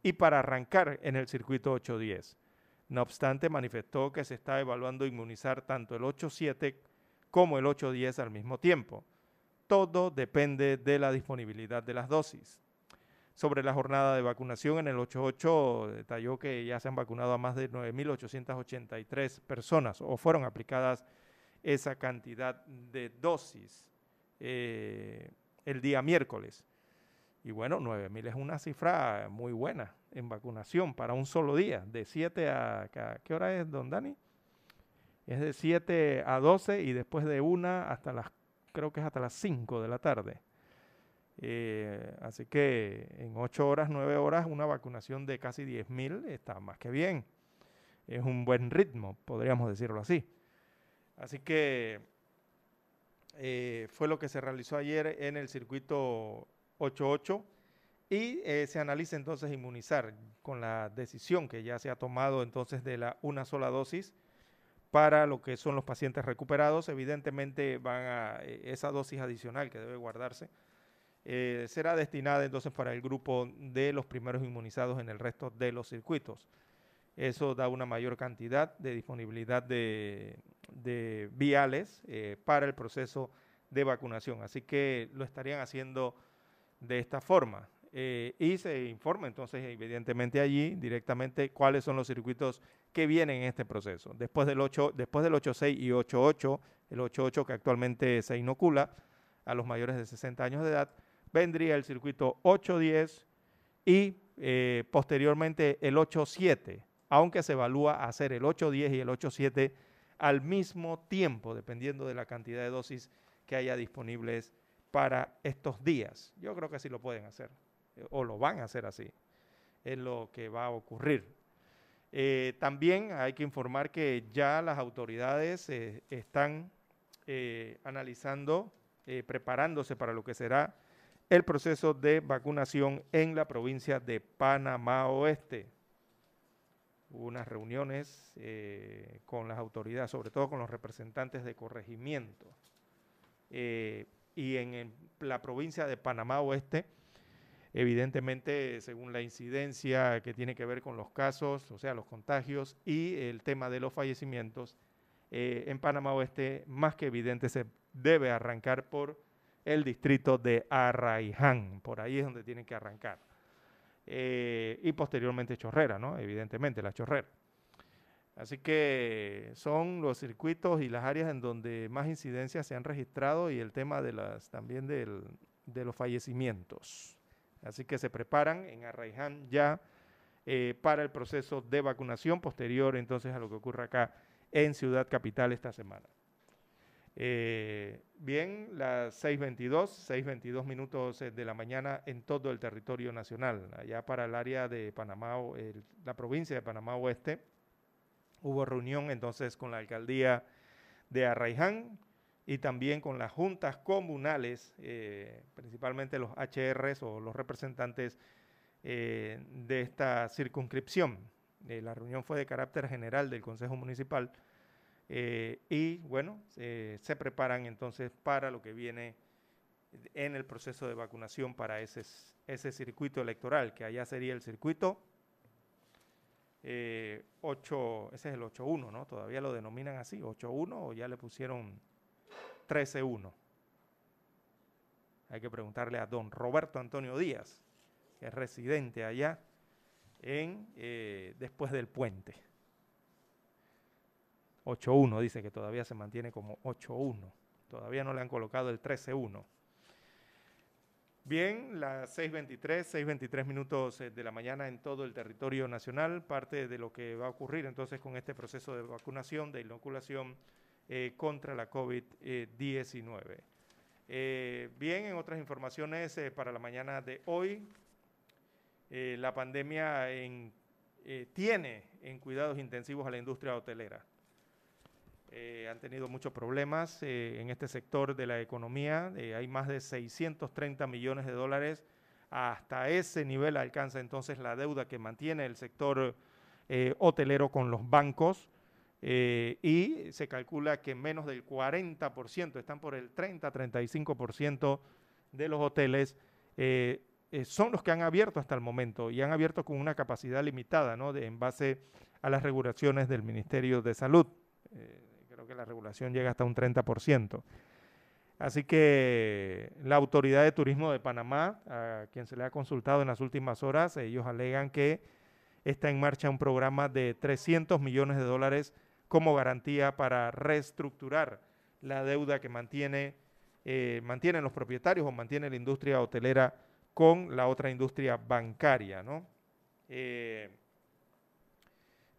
y para arrancar en el circuito 810. No obstante, manifestó que se está evaluando inmunizar tanto el 87 como el 810 al mismo tiempo. Todo depende de la disponibilidad de las dosis sobre la jornada de vacunación. En el 88 detalló que ya se han vacunado a más de 9.883 personas o fueron aplicadas esa cantidad de dosis eh, el día miércoles. Y bueno, 9.000 es una cifra muy buena en vacunación para un solo día, de 7 a... ¿Qué hora es, don Dani? Es de 7 a 12 y después de una hasta las, creo que es hasta las 5 de la tarde. Eh, así que en 8 horas, 9 horas, una vacunación de casi 10.000 está más que bien. Es un buen ritmo, podríamos decirlo así. Así que eh, fue lo que se realizó ayer en el circuito 88 y eh, se analiza entonces inmunizar con la decisión que ya se ha tomado entonces de la una sola dosis para lo que son los pacientes recuperados. Evidentemente van a esa dosis adicional que debe guardarse eh, será destinada entonces para el grupo de los primeros inmunizados en el resto de los circuitos. Eso da una mayor cantidad de disponibilidad de, viales eh, para el proceso de vacunación. Así que lo estarían haciendo de esta forma. Eh, y se informa entonces evidentemente allí directamente cuáles son los circuitos que vienen en este proceso. Después del 8, después del 8.6 y 8.8, el 8.8 que actualmente se inocula a los mayores de 60 años de edad, vendría el circuito 810 y eh, posteriormente el 87, aunque se evalúa hacer el 810 y el 87 al mismo tiempo, dependiendo de la cantidad de dosis que haya disponibles para estos días. Yo creo que sí lo pueden hacer, eh, o lo van a hacer así, es lo que va a ocurrir. Eh, también hay que informar que ya las autoridades están analizando, preparándose para lo que será el proceso de vacunación en la provincia de Panamá Oeste. Hubo unas reuniones eh, con las autoridades, sobre todo con los representantes de corregimiento. Eh, y en la provincia de Panamá Oeste, evidentemente, según la incidencia que tiene que ver con los casos, o sea, los contagios y el tema de los fallecimientos, eh, en Panamá Oeste, más que evidente, se debe arrancar por el distrito de Arraiján. Por ahí es donde tienen que arrancar. Eh, y posteriormente Chorrera, ¿no? Evidentemente, la Chorrera. Así que son los circuitos y las áreas en donde más incidencias se han registrado y el tema de las también de los fallecimientos. Así que se preparan en Arraiján ya eh, para el proceso de vacunación posterior entonces a lo que ocurre acá en Ciudad Capital esta semana. Eh, bien, las 6.22, 6.22 minutos eh, de la mañana en todo el territorio nacional. Allá para el área de Panamá, la provincia de Panamá Oeste, hubo reunión entonces con la alcaldía de Arraiján y también con las juntas comunales, eh, principalmente los HRs o los representantes de esta circunscripción. la reunión fue de carácter general del Consejo Municipal eh, y bueno, se preparan entonces para lo que viene en el proceso de vacunación para ese, ese circuito electoral, que allá sería el circuito 8, eh, ese es el 8.1, ¿no? Todavía lo denominan así, 8.1 o ya le pusieron 13.1. Hay que preguntarle a don Roberto Antonio Díaz, que es residente allá en eh, después del puente. 8-1, dice que todavía se mantiene como 8-1. Todavía no le han colocado el 13-1. Bien, las 6.23, 6.23 minutos eh, de la mañana en todo el territorio nacional, parte de lo que va a ocurrir entonces con este proceso de vacunación, de inoculación eh, contra la COVID-19. Eh, bien, en otras informaciones eh, para la mañana de hoy, la pandemia en, tiene en cuidados intensivos a la industria hotelera. han tenido muchos problemas en este sector de la economía. hay más de 630 millones de dólares. Hasta ese nivel alcanza entonces la deuda que mantiene el sector hotelero con los bancos. Eh, y se calcula que menos del 40%, están por el 30-35% de los hoteles, eh, eh, son los que han abierto hasta el momento y han abierto con una capacidad limitada, ¿no? De, en base a las regulaciones del Ministerio de Salud. creo que la regulación llega hasta un 30%. Así que la Autoridad de Turismo de Panamá, a quien se le ha consultado en las últimas horas, ellos alegan que está en marcha un programa de 300 millones de dólares como garantía para reestructurar la deuda que mantiene, eh, mantienen los propietarios o mantiene la industria hotelera con la otra industria bancaria. ¿no? Eh,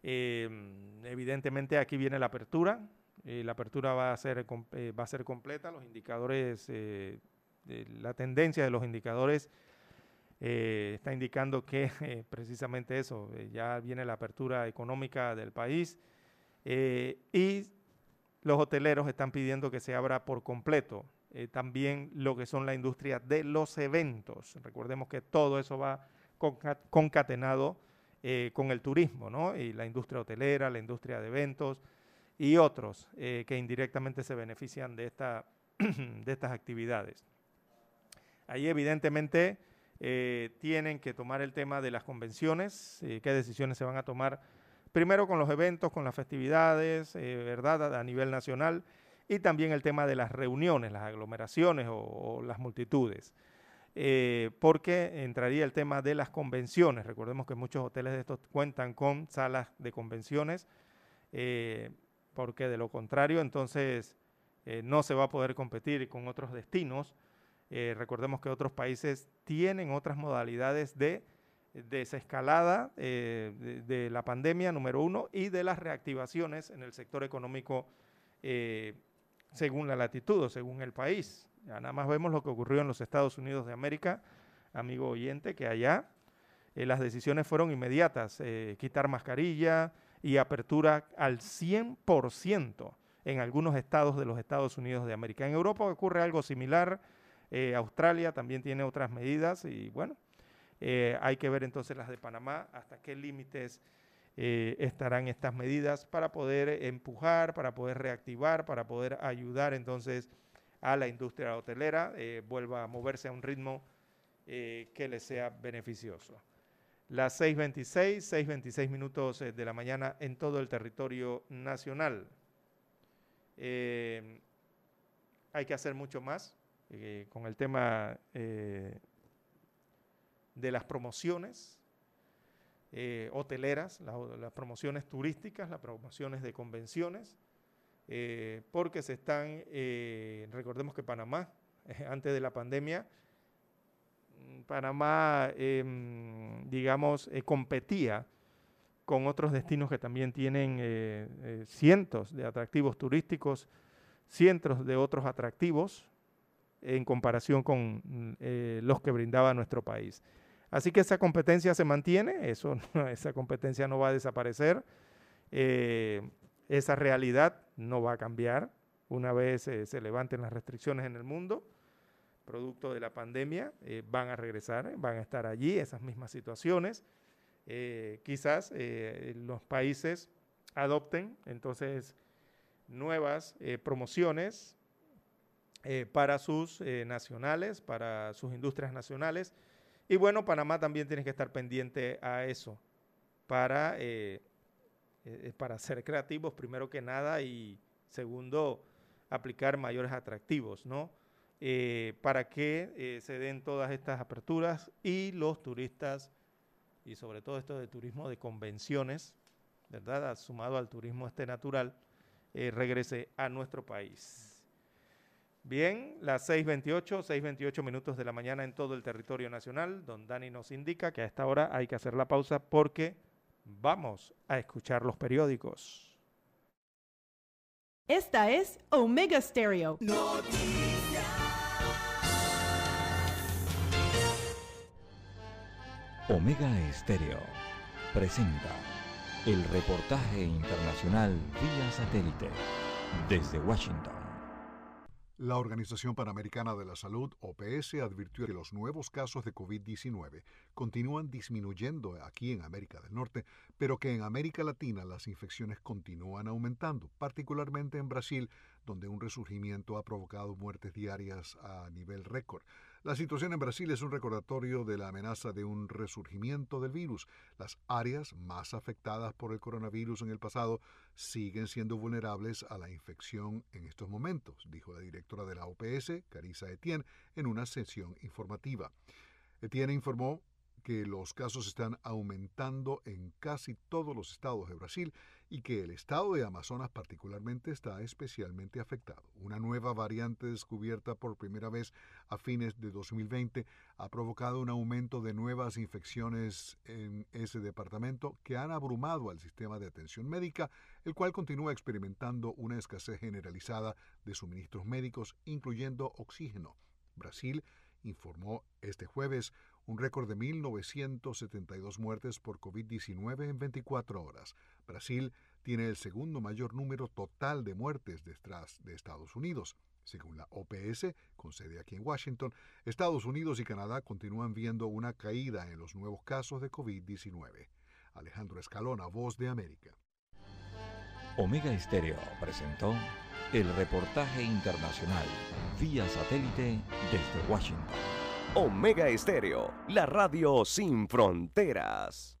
em, evidentemente aquí viene la apertura, eh, la apertura va a ser, va a ser completa, los indicadores, la tendencia de los indicadores está indicando que precisamente eso, ya viene la apertura económica del país, eh, y los hoteleros están pidiendo que se abra por completo eh, también lo que son la industria de los eventos. Recordemos que todo eso va concatenado eh, con el turismo, ¿no? Y la industria hotelera, la industria de eventos y otros que indirectamente se benefician de, esta, de estas actividades. Ahí evidentemente tienen que tomar el tema de las convenciones, qué decisiones se van a tomar primero con los eventos, con las festividades, eh, ¿verdad? A, nivel nacional, y también el tema de las reuniones, las aglomeraciones o, las multitudes. Eh, porque entraría el tema de las convenciones. Recordemos que muchos hoteles de estos cuentan con salas de convenciones, eh, porque de lo contrario, entonces no se va a poder competir con otros destinos. recordemos que otros países tienen otras modalidades de desescalada eh, de, la pandemia, número uno, y de las reactivaciones en el sector económico eh, según la latitud o según el país. Ya nada más vemos lo que ocurrió en los Estados Unidos de América, amigo oyente, que allá eh, las decisiones fueron inmediatas, quitar mascarilla y apertura al 100% en algunos estados de los Estados Unidos de América. En Europa ocurre algo similar, Australia también tiene otras medidas y bueno, eh, hay que ver entonces las de Panamá, hasta qué límites eh, estarán estas medidas para poder empujar, para poder reactivar, para poder ayudar entonces a la industria hotelera, eh, vuelva a moverse a un ritmo que le sea beneficioso. Las 6.26, 6.26 minutos de la mañana en todo el territorio nacional. hay que hacer mucho más con el tema de las promociones eh, hoteleras, las promociones turísticas, las promociones de convenciones, eh, porque se están, eh, recordemos que Panamá, antes de la pandemia, mm, Panamá, em, digamos, competía con otros destinos que también tienen cientos de atractivos turísticos, cientos de otros atractivos en comparación con mm, los que brindaba nuestro país. Así que esa competencia se mantiene, eso, esa competencia no va a desaparecer, eh, esa realidad no va a cambiar una vez eh, se levanten las restricciones en el mundo, producto de la pandemia, eh, van a regresar, van a estar allí esas mismas situaciones. quizás los países adopten entonces nuevas promociones para sus nacionales, para sus industrias nacionales, y bueno, Panamá también tiene que estar pendiente a eso para, eh, eh, para ser creativos, primero que nada, y segundo, aplicar mayores atractivos, ¿no? Eh, para que se den todas estas aperturas y los turistas, y sobre todo esto de turismo de convenciones, ¿verdad? Sumado al turismo este natural, regrese a nuestro país. Bien, las 6.28, 6.28 minutos de la mañana en todo el territorio nacional. Don Dani nos indica que a esta hora hay que hacer la pausa porque vamos a escuchar los periódicos. Esta es Omega Stereo. Noticias. Omega Stereo presenta el reportaje internacional vía satélite desde Washington. La Organización Panamericana de la Salud, OPS, advirtió que los nuevos casos de COVID-19 continúan disminuyendo aquí en América del Norte, pero que en América Latina las infecciones continúan aumentando, particularmente en Brasil, donde un resurgimiento ha provocado muertes diarias a nivel récord. La situación en Brasil es un recordatorio de la amenaza de un resurgimiento del virus. Las áreas más afectadas por el coronavirus en el pasado siguen siendo vulnerables a la infección en estos momentos, dijo la directora de la OPS, Carissa Etienne, en una sesión informativa. Etienne informó que los casos están aumentando en casi todos los estados de Brasil y que el estado de Amazonas particularmente está especialmente afectado. Una nueva variante descubierta por primera vez a fines de 2020 ha provocado un aumento de nuevas infecciones en ese departamento que han abrumado al sistema de atención médica, el cual continúa experimentando una escasez generalizada de suministros médicos, incluyendo oxígeno. Brasil informó este jueves un récord de 1.972 muertes por COVID-19 en 24 horas. Brasil tiene el segundo mayor número total de muertes detrás de Estados Unidos. Según la OPS, con sede aquí en Washington, Estados Unidos y Canadá continúan viendo una caída en los nuevos casos de COVID-19. Alejandro Escalona, Voz de América. Omega Estéreo presentó el reportaje internacional vía satélite desde Washington. Omega Estéreo, la radio sin fronteras.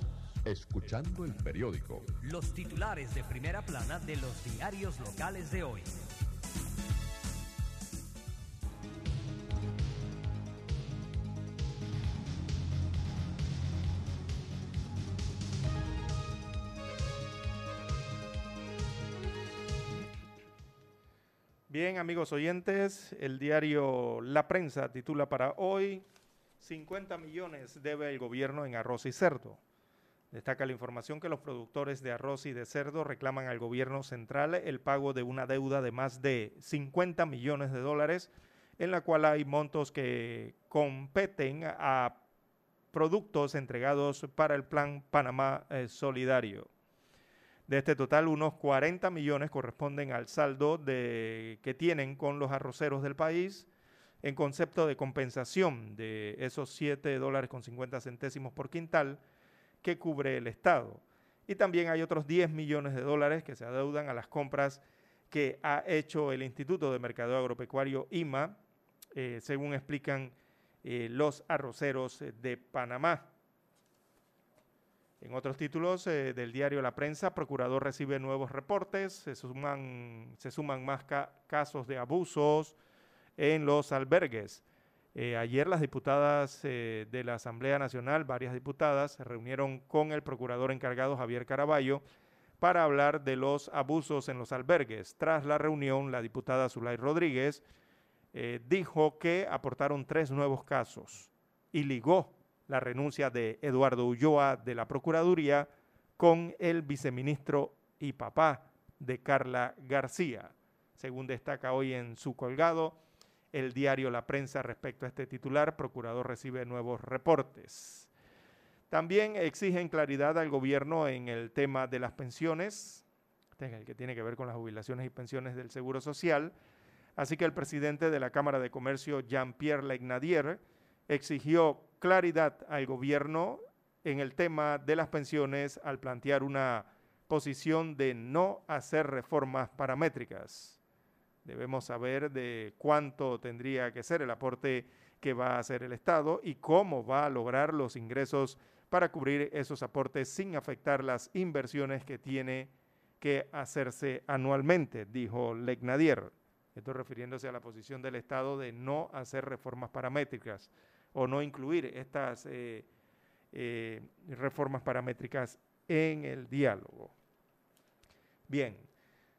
Escuchando el periódico. los titulares de primera plana de los diarios locales de hoy. Bien, amigos oyentes, el diario La Prensa titula para hoy 50 millones debe el gobierno en arroz y cerdo. Destaca la información que los productores de arroz y de cerdo reclaman al gobierno central el pago de una deuda de más de 50 millones de dólares, en la cual hay montos que competen a productos entregados para el Plan Panamá eh, Solidario. De este total, unos 40 millones corresponden al saldo que tienen con los arroceros del país en concepto de compensación de esos 7 dólares con 50 centésimos por quintal que cubre el Estado. Y también hay otros 10 millones de dólares que se adeudan a las compras que ha hecho el Instituto de Mercadeo Agropecuario IMA, eh, según explican eh, los arroceros eh, de Panamá. En otros títulos del diario La Prensa, Procurador recibe nuevos reportes, se suman, se suman más ca- casos de abusos en los albergues. Eh, ayer las diputadas eh, de la Asamblea Nacional, varias diputadas, se reunieron con el procurador encargado Javier Caraballo para hablar de los abusos en los albergues. Tras la reunión, la diputada Zulay Rodríguez eh, dijo que aportaron tres nuevos casos y ligó la renuncia de Eduardo Ulloa de la Procuraduría con el viceministro y papá de Carla García, según destaca hoy en su colgado el diario La Prensa respecto a este titular, Procurador recibe nuevos reportes. También exigen claridad al gobierno en el tema de las pensiones, este es el que tiene que ver con las jubilaciones y pensiones del Seguro Social. Así que el presidente de la Cámara de Comercio, Jean-Pierre Legnadier, exigió claridad al gobierno en el tema de las pensiones al plantear una posición de no hacer reformas paramétricas. Debemos saber de cuánto tendría que ser el aporte que va a hacer el Estado y cómo va a lograr los ingresos para cubrir esos aportes sin afectar las inversiones que tiene que hacerse anualmente, dijo Legnadier. Esto refiriéndose a la posición del Estado de no hacer reformas paramétricas o no incluir estas eh, eh, reformas paramétricas en el diálogo. Bien,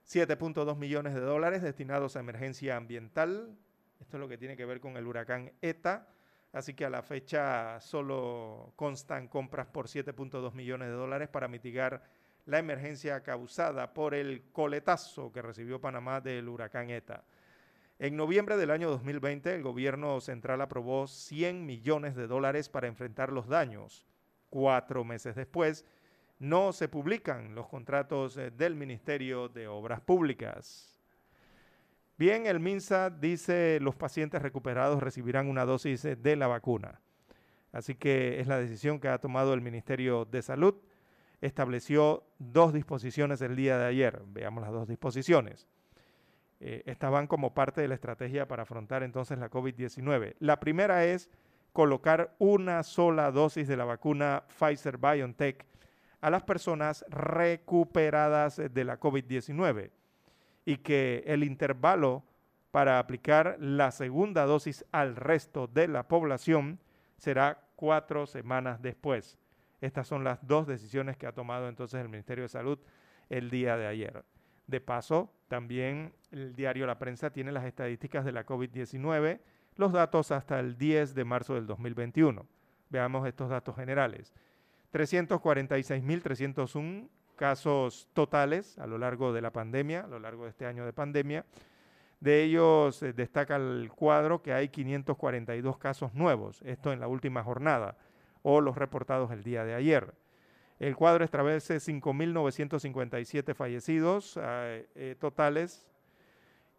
7.2 millones de dólares destinados a emergencia ambiental. Esto es lo que tiene que ver con el huracán ETA. Así que a la fecha solo constan compras por 7.2 millones de dólares para mitigar la emergencia causada por el coletazo que recibió Panamá del huracán ETA. En noviembre del año 2020, el gobierno central aprobó 100 millones de dólares para enfrentar los daños. Cuatro meses después, no se publican los contratos eh, del Ministerio de Obras Públicas. Bien, el MINSA dice los pacientes recuperados recibirán una dosis eh, de la vacuna. Así que es la decisión que ha tomado el Ministerio de Salud. Estableció dos disposiciones el día de ayer. Veamos las dos disposiciones. Eh, estaban como parte de la estrategia para afrontar entonces la COVID-19. La primera es colocar una sola dosis de la vacuna Pfizer BioNTech a las personas recuperadas de la COVID-19 y que el intervalo para aplicar la segunda dosis al resto de la población será cuatro semanas después. Estas son las dos decisiones que ha tomado entonces el Ministerio de Salud el día de ayer. De paso, también el diario La Prensa tiene las estadísticas de la COVID-19, los datos hasta el 10 de marzo del 2021. Veamos estos datos generales. 346.301 casos totales a lo largo de la pandemia, a lo largo de este año de pandemia. De ellos eh, destaca el cuadro que hay 542 casos nuevos, esto en la última jornada, o los reportados el día de ayer. El cuadro establece 5.957 fallecidos eh, eh, totales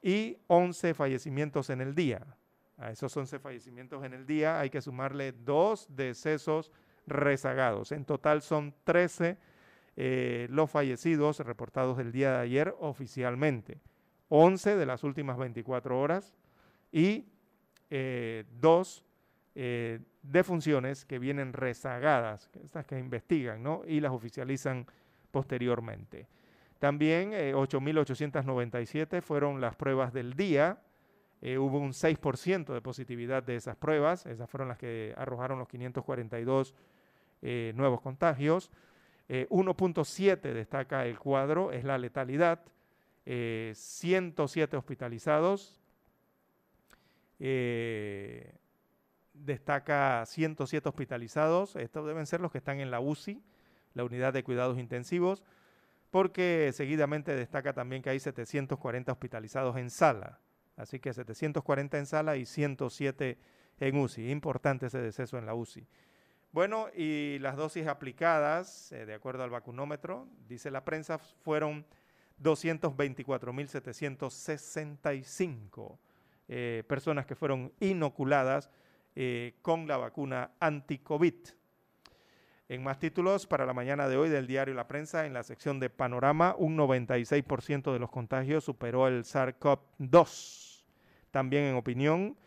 y 11 fallecimientos en el día. A esos 11 fallecimientos en el día hay que sumarle dos decesos rezagados. En total son 13 eh, los fallecidos reportados el día de ayer oficialmente. 11 de las últimas 24 horas y dos eh, defunciones que vienen rezagadas, estas que investigan ¿no? y las oficializan posteriormente. También 8.897 eh, fueron las pruebas del día. Eh, hubo un 6% de positividad de esas pruebas. Esas fueron las que arrojaron los 542 eh, nuevos contagios. 1.7 destaca el cuadro, es la letalidad. 107 hospitalizados destaca 107 hospitalizados. Estos deben ser los que están en la UCI, la unidad de cuidados intensivos, porque seguidamente destaca también que hay 740 hospitalizados en sala. Así que 740 en sala y 107 en UCI. Importante ese deceso en la UCI. Bueno, y las dosis aplicadas, eh, de acuerdo al vacunómetro, dice la prensa, fueron 224.765 eh, personas que fueron inoculadas eh, con la vacuna anti-COVID. En más títulos, para la mañana de hoy del diario La Prensa, en la sección de Panorama, un 96% de los contagios superó el SARS-CoV-2. También en opinión,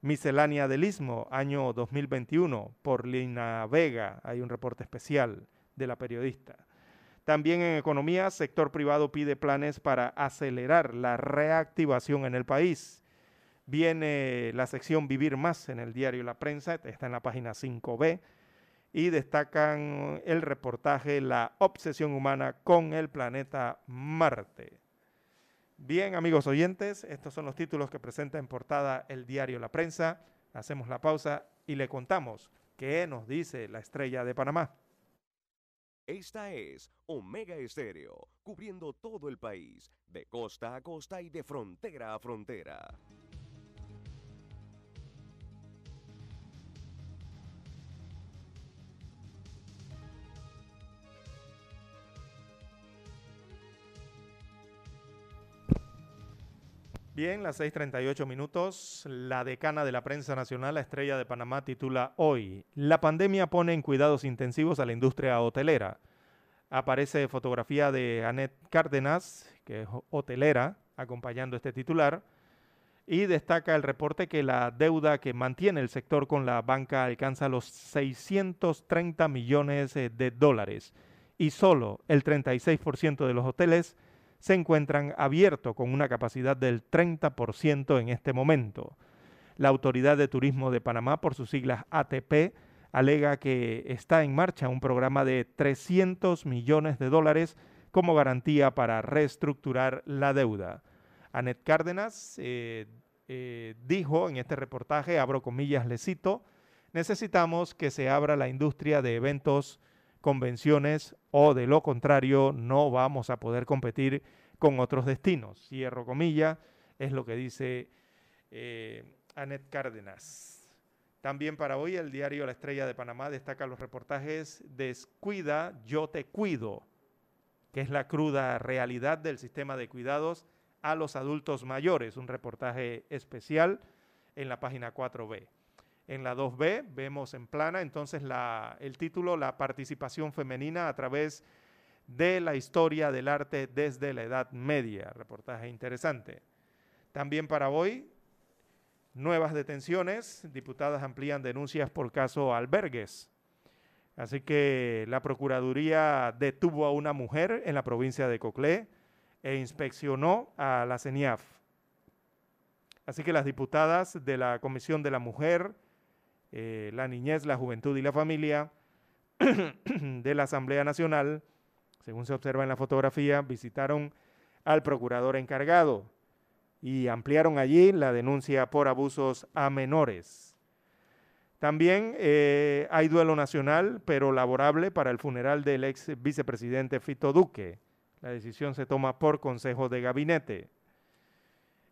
Miscelánea del Istmo, año 2021, por Lina Vega. Hay un reporte especial de la periodista. También en economía, sector privado pide planes para acelerar la reactivación en el país. Viene la sección Vivir Más en el diario La Prensa, está en la página 5B, y destacan el reportaje La obsesión humana con el planeta Marte. Bien, amigos oyentes, estos son los títulos que presenta en portada el diario La Prensa. Hacemos la pausa y le contamos qué nos dice la estrella de Panamá. Esta es Omega Estéreo, cubriendo todo el país, de costa a costa y de frontera a frontera. Bien, las 6:38 minutos. La decana de la prensa nacional, la estrella de Panamá, titula hoy: La pandemia pone en cuidados intensivos a la industria hotelera. Aparece fotografía de Annette Cárdenas, que es hotelera, acompañando este titular. Y destaca el reporte que la deuda que mantiene el sector con la banca alcanza los 630 millones eh, de dólares y solo el 36% de los hoteles se encuentran abiertos con una capacidad del 30% en este momento. La Autoridad de Turismo de Panamá, por sus siglas ATP, alega que está en marcha un programa de 300 millones de dólares como garantía para reestructurar la deuda. Anet Cárdenas eh, eh, dijo en este reportaje, abro comillas, le cito, necesitamos que se abra la industria de eventos, convenciones o de lo contrario no vamos a poder competir con otros destinos. Cierro comillas, es lo que dice eh, Anet Cárdenas. También para hoy el diario La Estrella de Panamá destaca los reportajes Descuida, yo te cuido, que es la cruda realidad del sistema de cuidados a los adultos mayores, un reportaje especial en la página 4B. En la 2B vemos en plana entonces el título La participación femenina a través de la historia del arte desde la Edad Media, reportaje interesante. También para hoy nuevas detenciones, diputadas amplían denuncias por caso albergues. Así que la Procuraduría detuvo a una mujer en la provincia de Coclé e inspeccionó a la CENIAF. Así que las diputadas de la Comisión de la Mujer, eh, la Niñez, la Juventud y la Familia de la Asamblea Nacional, según se observa en la fotografía, visitaron al procurador encargado y ampliaron allí la denuncia por abusos a menores. También eh, hay duelo nacional, pero laborable para el funeral del ex vicepresidente Fito Duque. La decisión se toma por consejo de gabinete.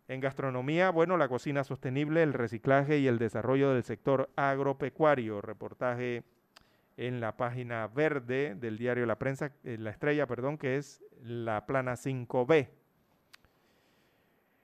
En gastronomía, bueno, la cocina sostenible, el reciclaje y el desarrollo del sector agropecuario. Reportaje en la página verde del diario La Prensa, eh, La Estrella, perdón, que es la plana 5B.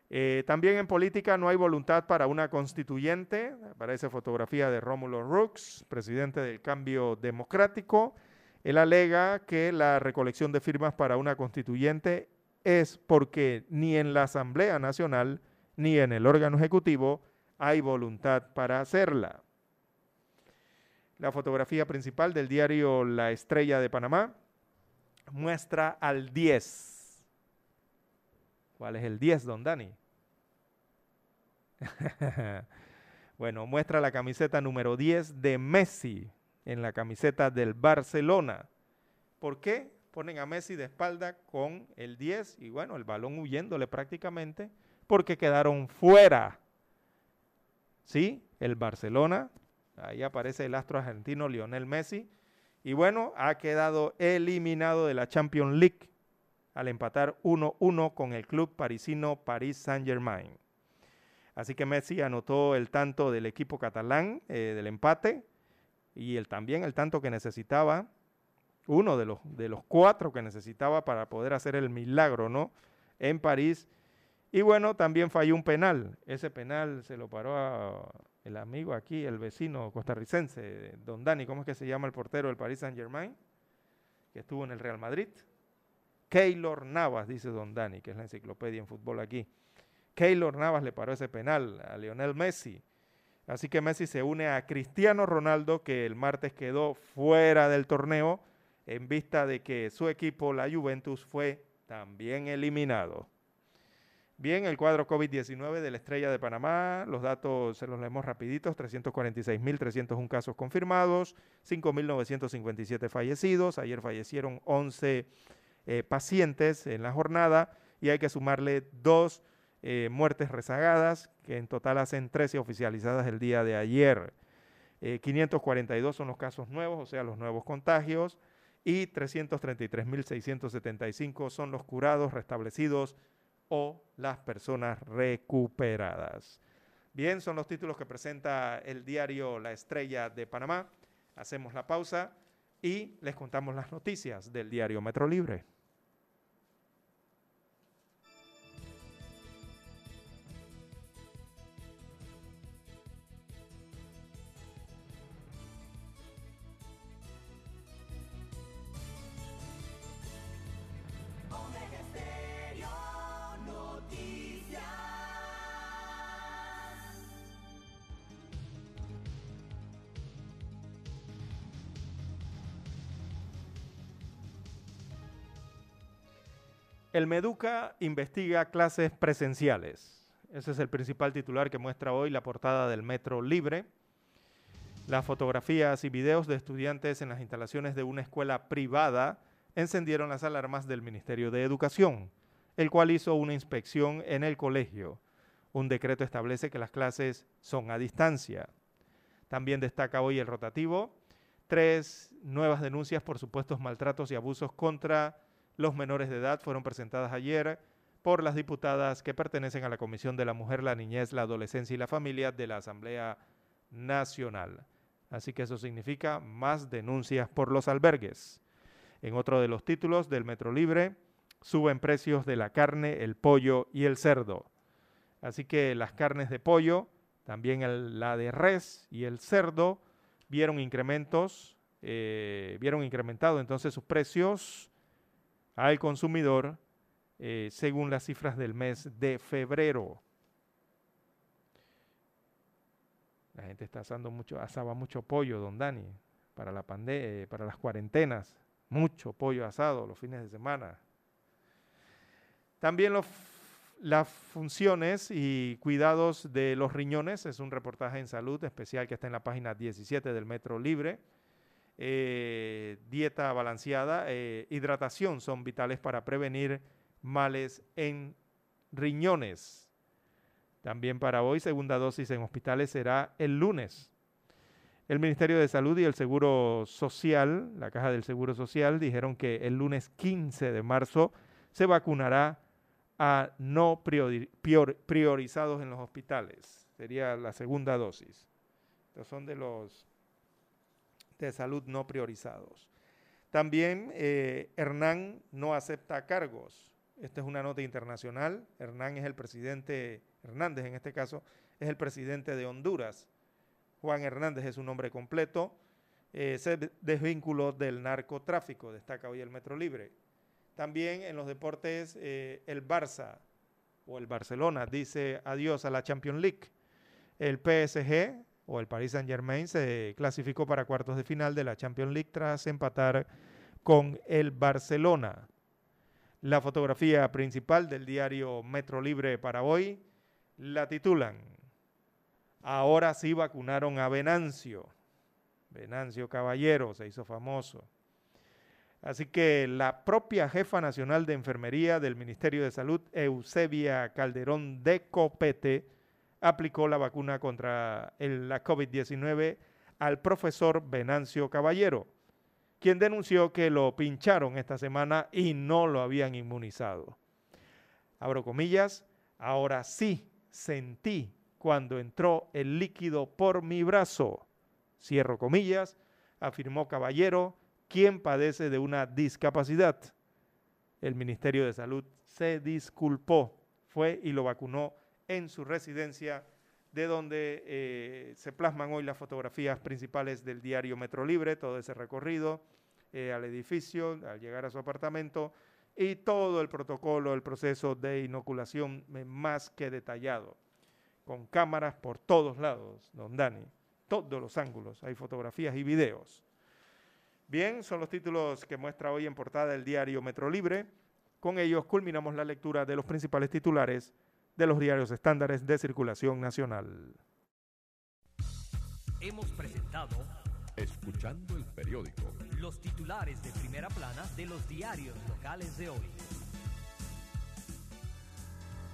Eh, también en política no hay voluntad para una constituyente. Aparece fotografía de Rómulo Rooks, presidente del Cambio Democrático. Él alega que la recolección de firmas para una constituyente es porque ni en la Asamblea Nacional ni en el órgano ejecutivo hay voluntad para hacerla. La fotografía principal del diario La Estrella de Panamá muestra al 10 ¿Cuál es el 10, don Dani? bueno, muestra la camiseta número 10 de Messi en la camiseta del Barcelona. ¿Por qué? Ponen a Messi de espalda con el 10 y bueno, el balón huyéndole prácticamente porque quedaron fuera. ¿Sí? El Barcelona, ahí aparece el astro argentino Lionel Messi y bueno, ha quedado eliminado de la Champions League al empatar 1-1 con el club parisino Paris Saint-Germain. Así que Messi anotó el tanto del equipo catalán eh, del empate y el, también el tanto que necesitaba, uno de los, de los cuatro que necesitaba para poder hacer el milagro, ¿no? En París. Y bueno, también falló un penal. Ese penal se lo paró el amigo aquí, el vecino costarricense, don Dani, ¿cómo es que se llama el portero del Paris Saint Germain? Que estuvo en el Real Madrid. Keylor Navas, dice Don Dani, que es la enciclopedia en fútbol aquí. Keylor Navas le paró ese penal a Lionel Messi. Así que Messi se une a Cristiano Ronaldo, que el martes quedó fuera del torneo en vista de que su equipo, la Juventus, fue también eliminado. Bien, el cuadro COVID-19 de la Estrella de Panamá, los datos se los leemos rapiditos, 346.301 casos confirmados, 5.957 fallecidos, ayer fallecieron 11 eh, pacientes en la jornada y hay que sumarle dos eh, muertes rezagadas, que en total hacen 13 oficializadas el día de ayer. 542 eh, son los casos nuevos, o sea, los nuevos contagios, y 333.675 son los curados, restablecidos o las personas recuperadas. Bien, son los títulos que presenta el diario La Estrella de Panamá. Hacemos la pausa y les contamos las noticias del diario Metro Libre. El Meduca investiga clases presenciales. Ese es el principal titular que muestra hoy la portada del Metro Libre. Las fotografías y videos de estudiantes en las instalaciones de una escuela privada encendieron las alarmas del Ministerio de Educación, el cual hizo una inspección en el colegio. Un decreto establece que las clases son a distancia. También destaca hoy el rotativo. Tres nuevas denuncias por supuestos maltratos y abusos contra los menores de edad fueron presentadas ayer por las diputadas que pertenecen a la Comisión de la Mujer, la Niñez, la Adolescencia y la Familia de la Asamblea Nacional. Así que eso significa más denuncias por los albergues. En otro de los títulos del Metro Libre, suben precios de la carne, el pollo y el cerdo. Así que las carnes de pollo, también la de res y el cerdo, vieron incrementos, eh, vieron incrementado entonces sus precios al consumidor eh, según las cifras del mes de febrero. La gente está asando mucho, asaba mucho pollo, don Dani, para la pandemia, eh, para las cuarentenas, mucho pollo asado los fines de semana. También las funciones y cuidados de los riñones, es un reportaje en salud especial que está en la página 17 del Metro Libre. Eh, dieta balanceada, eh, hidratación son vitales para prevenir males en riñones. También para hoy, segunda dosis en hospitales será el lunes. El Ministerio de Salud y el Seguro Social, la Caja del Seguro Social, dijeron que el lunes 15 de marzo se vacunará a no priorizados en los hospitales. Sería la segunda dosis. Estos son de los de salud no priorizados. También eh, Hernán no acepta cargos. Esta es una nota internacional. Hernán es el presidente, Hernández en este caso, es el presidente de Honduras. Juan Hernández es su nombre completo. Eh, se desvinculó del narcotráfico, destaca hoy el Metro Libre. También en los deportes, eh, el Barça o el Barcelona dice adiós a la Champions League. El PSG o el Paris Saint Germain se clasificó para cuartos de final de la Champions League tras empatar con el Barcelona. La fotografía principal del diario Metro Libre para hoy la titulan Ahora sí vacunaron a Venancio. Venancio Caballero se hizo famoso. Así que la propia jefa nacional de enfermería del Ministerio de Salud, Eusebia Calderón de Copete, aplicó la vacuna contra la COVID-19 al profesor Venancio Caballero, quien denunció que lo pincharon esta semana y no lo habían inmunizado. Abro comillas, ahora sí sentí cuando entró el líquido por mi brazo. Cierro comillas, afirmó Caballero, quien padece de una discapacidad. El Ministerio de Salud se disculpó, fue y lo vacunó en su residencia, de donde eh, se plasman hoy las fotografías principales del diario Metro Libre, todo ese recorrido eh, al edificio, al llegar a su apartamento, y todo el protocolo, el proceso de inoculación eh, más que detallado, con cámaras por todos lados, don Dani, todos los ángulos, hay fotografías y videos. Bien, son los títulos que muestra hoy en portada el diario Metro Libre. Con ellos culminamos la lectura de los principales titulares de los diarios estándares de circulación nacional. Hemos presentado Escuchando el periódico. Los titulares de primera plana de los diarios locales de hoy.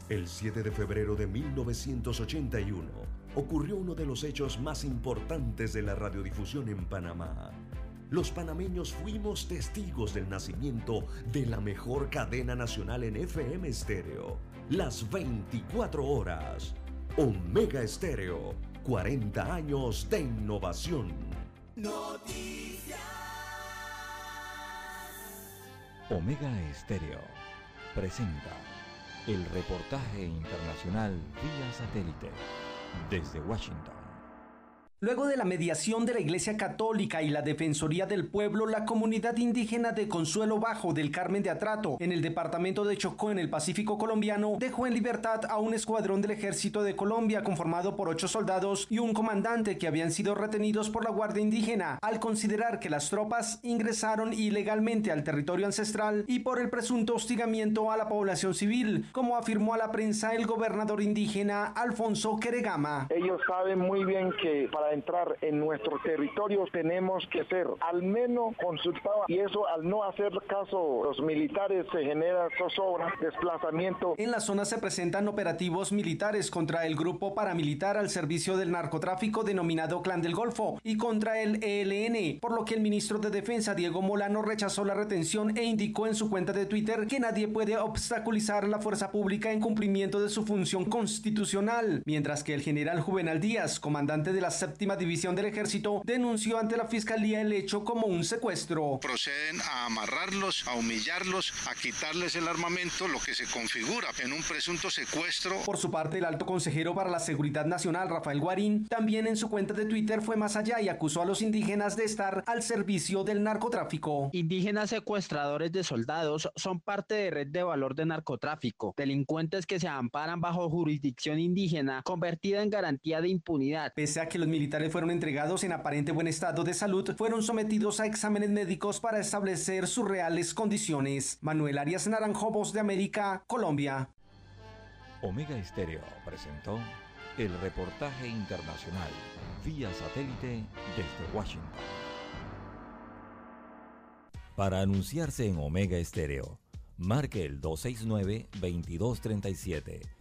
El 7 de febrero de 1981 ocurrió uno de los hechos más importantes de la radiodifusión en Panamá los panameños fuimos testigos del nacimiento de la mejor cadena nacional en FM estéreo. Las 24 horas. Omega Estéreo. 40 años de innovación. Noticias. Omega Estéreo presenta el reportaje internacional vía satélite desde Washington. Luego de la mediación de la Iglesia Católica y la Defensoría del Pueblo, la comunidad indígena de Consuelo Bajo del Carmen de Atrato, en el departamento de Chocó, en el Pacífico colombiano, dejó en libertad a un escuadrón del Ejército de Colombia conformado por ocho soldados y un comandante que habían sido retenidos por la Guardia Indígena, al considerar que las tropas ingresaron ilegalmente al territorio ancestral y por el presunto hostigamiento a la población civil, como afirmó a la prensa el gobernador indígena Alfonso Queregama. Ellos saben muy bien que para entrar en nuestro territorio tenemos que ser al menos consultados y eso al no hacer caso los militares se genera zozobra, desplazamiento. En la zona se presentan operativos militares contra el grupo paramilitar al servicio del narcotráfico denominado Clan del Golfo y contra el ELN, por lo que el ministro de Defensa Diego Molano rechazó la retención e indicó en su cuenta de Twitter que nadie puede obstaculizar la fuerza pública en cumplimiento de su función constitucional, mientras que el general Juvenal Díaz, comandante de la séptima división del ejército denunció ante la fiscalía el hecho como un secuestro. Proceden a amarrarlos, a humillarlos, a quitarles el armamento, lo que se configura en un presunto secuestro. Por su parte, el alto consejero para la Seguridad Nacional, Rafael Guarín, también en su cuenta de Twitter fue más allá y acusó a los indígenas de estar al servicio del narcotráfico. Indígenas secuestradores de soldados son parte de red de valor de narcotráfico, delincuentes que se amparan bajo jurisdicción indígena convertida en garantía de impunidad. Pese a que los militares fueron entregados en aparente buen estado de salud, fueron sometidos a exámenes médicos para establecer sus reales condiciones. Manuel Arias Naranjo, Voz de América, Colombia. Omega Estéreo presentó el reportaje internacional vía satélite desde Washington. Para anunciarse en Omega Estéreo, marque el 269-2237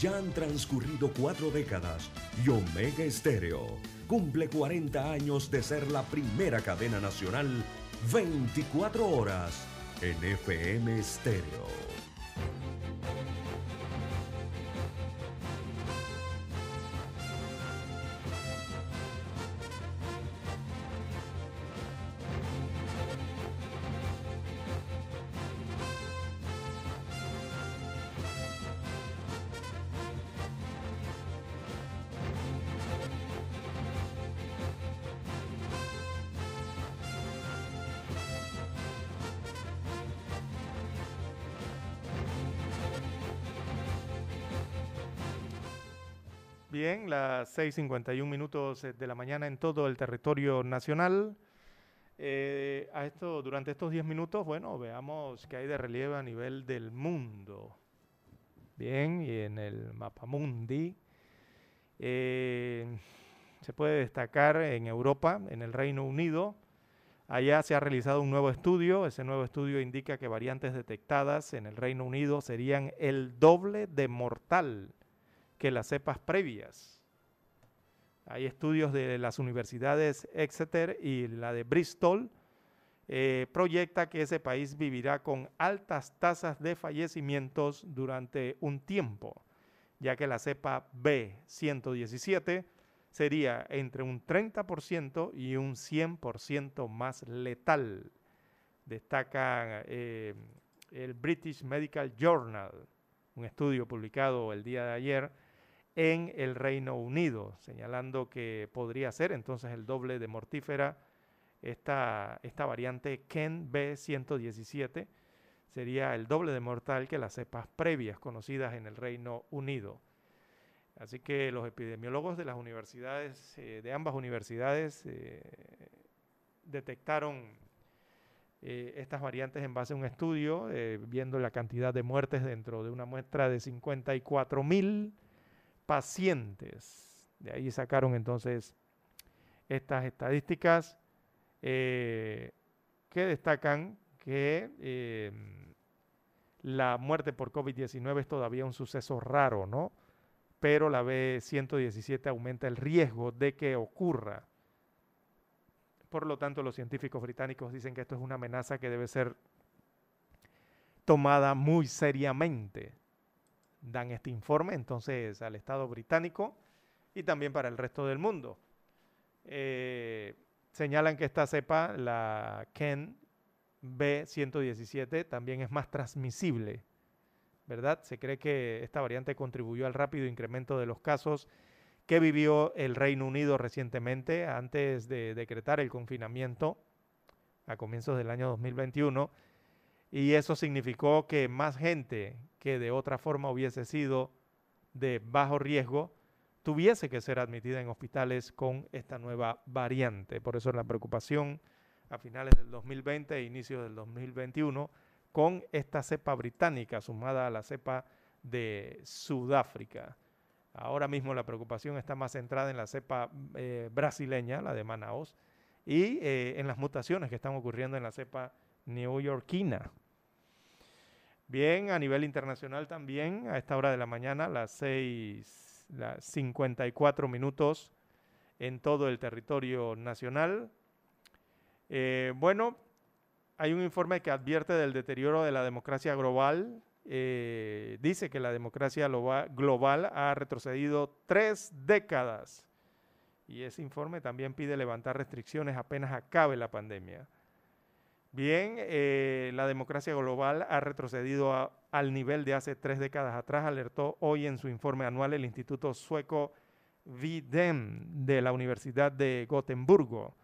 ya han transcurrido cuatro décadas y Omega Estéreo cumple 40 años de ser la primera cadena nacional 24 horas en FM Estéreo. Las 6.51 minutos eh, de la mañana en todo el territorio nacional. Eh, a esto, durante estos 10 minutos, bueno, veamos qué hay de relieve a nivel del mundo. Bien, y en el mapa mundi eh, se puede destacar en Europa, en el Reino Unido, allá se ha realizado un nuevo estudio. Ese nuevo estudio indica que variantes detectadas en el Reino Unido serían el doble de mortal que las cepas previas. Hay estudios de las universidades Exeter y la de Bristol. Eh, proyecta que ese país vivirá con altas tasas de fallecimientos durante un tiempo, ya que la cepa B117 sería entre un 30% y un 100% más letal, destaca eh, el British Medical Journal, un estudio publicado el día de ayer en el Reino Unido, señalando que podría ser entonces el doble de mortífera esta, esta variante Ken B117 sería el doble de mortal que las cepas previas conocidas en el Reino Unido. Así que los epidemiólogos de las universidades, eh, de ambas universidades, eh, detectaron eh, estas variantes en base a un estudio, viendo la cantidad de muertes dentro de una muestra de 54 mil pacientes. De ahí sacaron entonces estas estadísticas eh, que destacan que eh, la muerte por COVID-19 es todavía un suceso raro, ¿no? Pero la B117 aumenta el riesgo de que ocurra. por lo tanto, los científicos británicos dicen que esto es una amenaza que debe ser tomada muy seriamente. Dan este informe entonces al Estado británico y también para el resto del mundo. Eh, señalan que esta cepa, la Ken B117, también es más transmisible, ¿verdad? Se cree que esta variante contribuyó al rápido incremento de los casos que vivió el Reino Unido recientemente antes de decretar el confinamiento a comienzos del año 2021 y eso significó que más gente que de otra forma hubiese sido de bajo riesgo tuviese que ser admitida en hospitales con esta nueva variante. Por eso la preocupación a finales del 2020 e inicio del 2021 con esta cepa británica sumada a la cepa de Sudáfrica. Ahora mismo la preocupación está más centrada en la cepa eh, brasileña, la de Manaus, y eh, en las mutaciones que están ocurriendo en la cepa neoyorquina. Bien, a nivel internacional también, a esta hora de la mañana, las 6, las 54 minutos en todo el territorio nacional. Eh, bueno, hay un informe que advierte del deterioro de la democracia global. Eh, dice que la democracia global ha retrocedido tres décadas. Y ese informe también pide levantar restricciones apenas acabe la pandemia. Bien, eh, la democracia global ha retrocedido al nivel de hace tres décadas atrás, alertó hoy en su informe anual el Instituto Sueco VIDEM de la Universidad de Gotemburgo,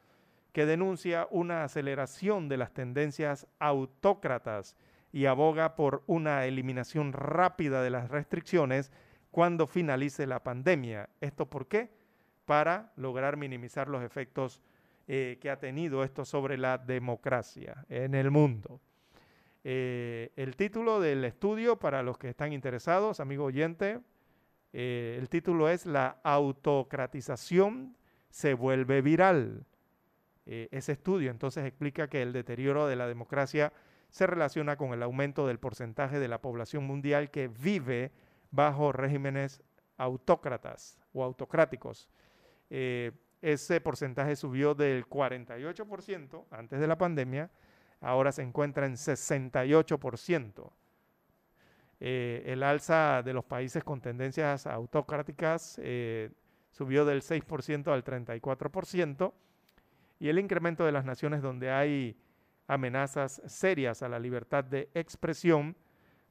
que denuncia una aceleración de las tendencias autócratas y aboga por una eliminación rápida de las restricciones cuando finalice la pandemia. ¿Esto por qué? Para lograr minimizar los efectos eh, que ha tenido esto sobre la democracia en el mundo. Eh, el título del estudio, para los que están interesados, amigo oyente, eh, el título es La autocratización se vuelve viral. ese estudio entonces explica que el deterioro de la democracia se relaciona con el aumento del porcentaje de la población mundial que vive bajo regímenes autócratas o autocráticos ese porcentaje subió del 48% antes de la pandemia, ahora se encuentra en 68%. Eh, el alza de los países con tendencias autocráticas eh, subió del 6% al 34% y el incremento de las naciones donde hay amenazas serias a la libertad de expresión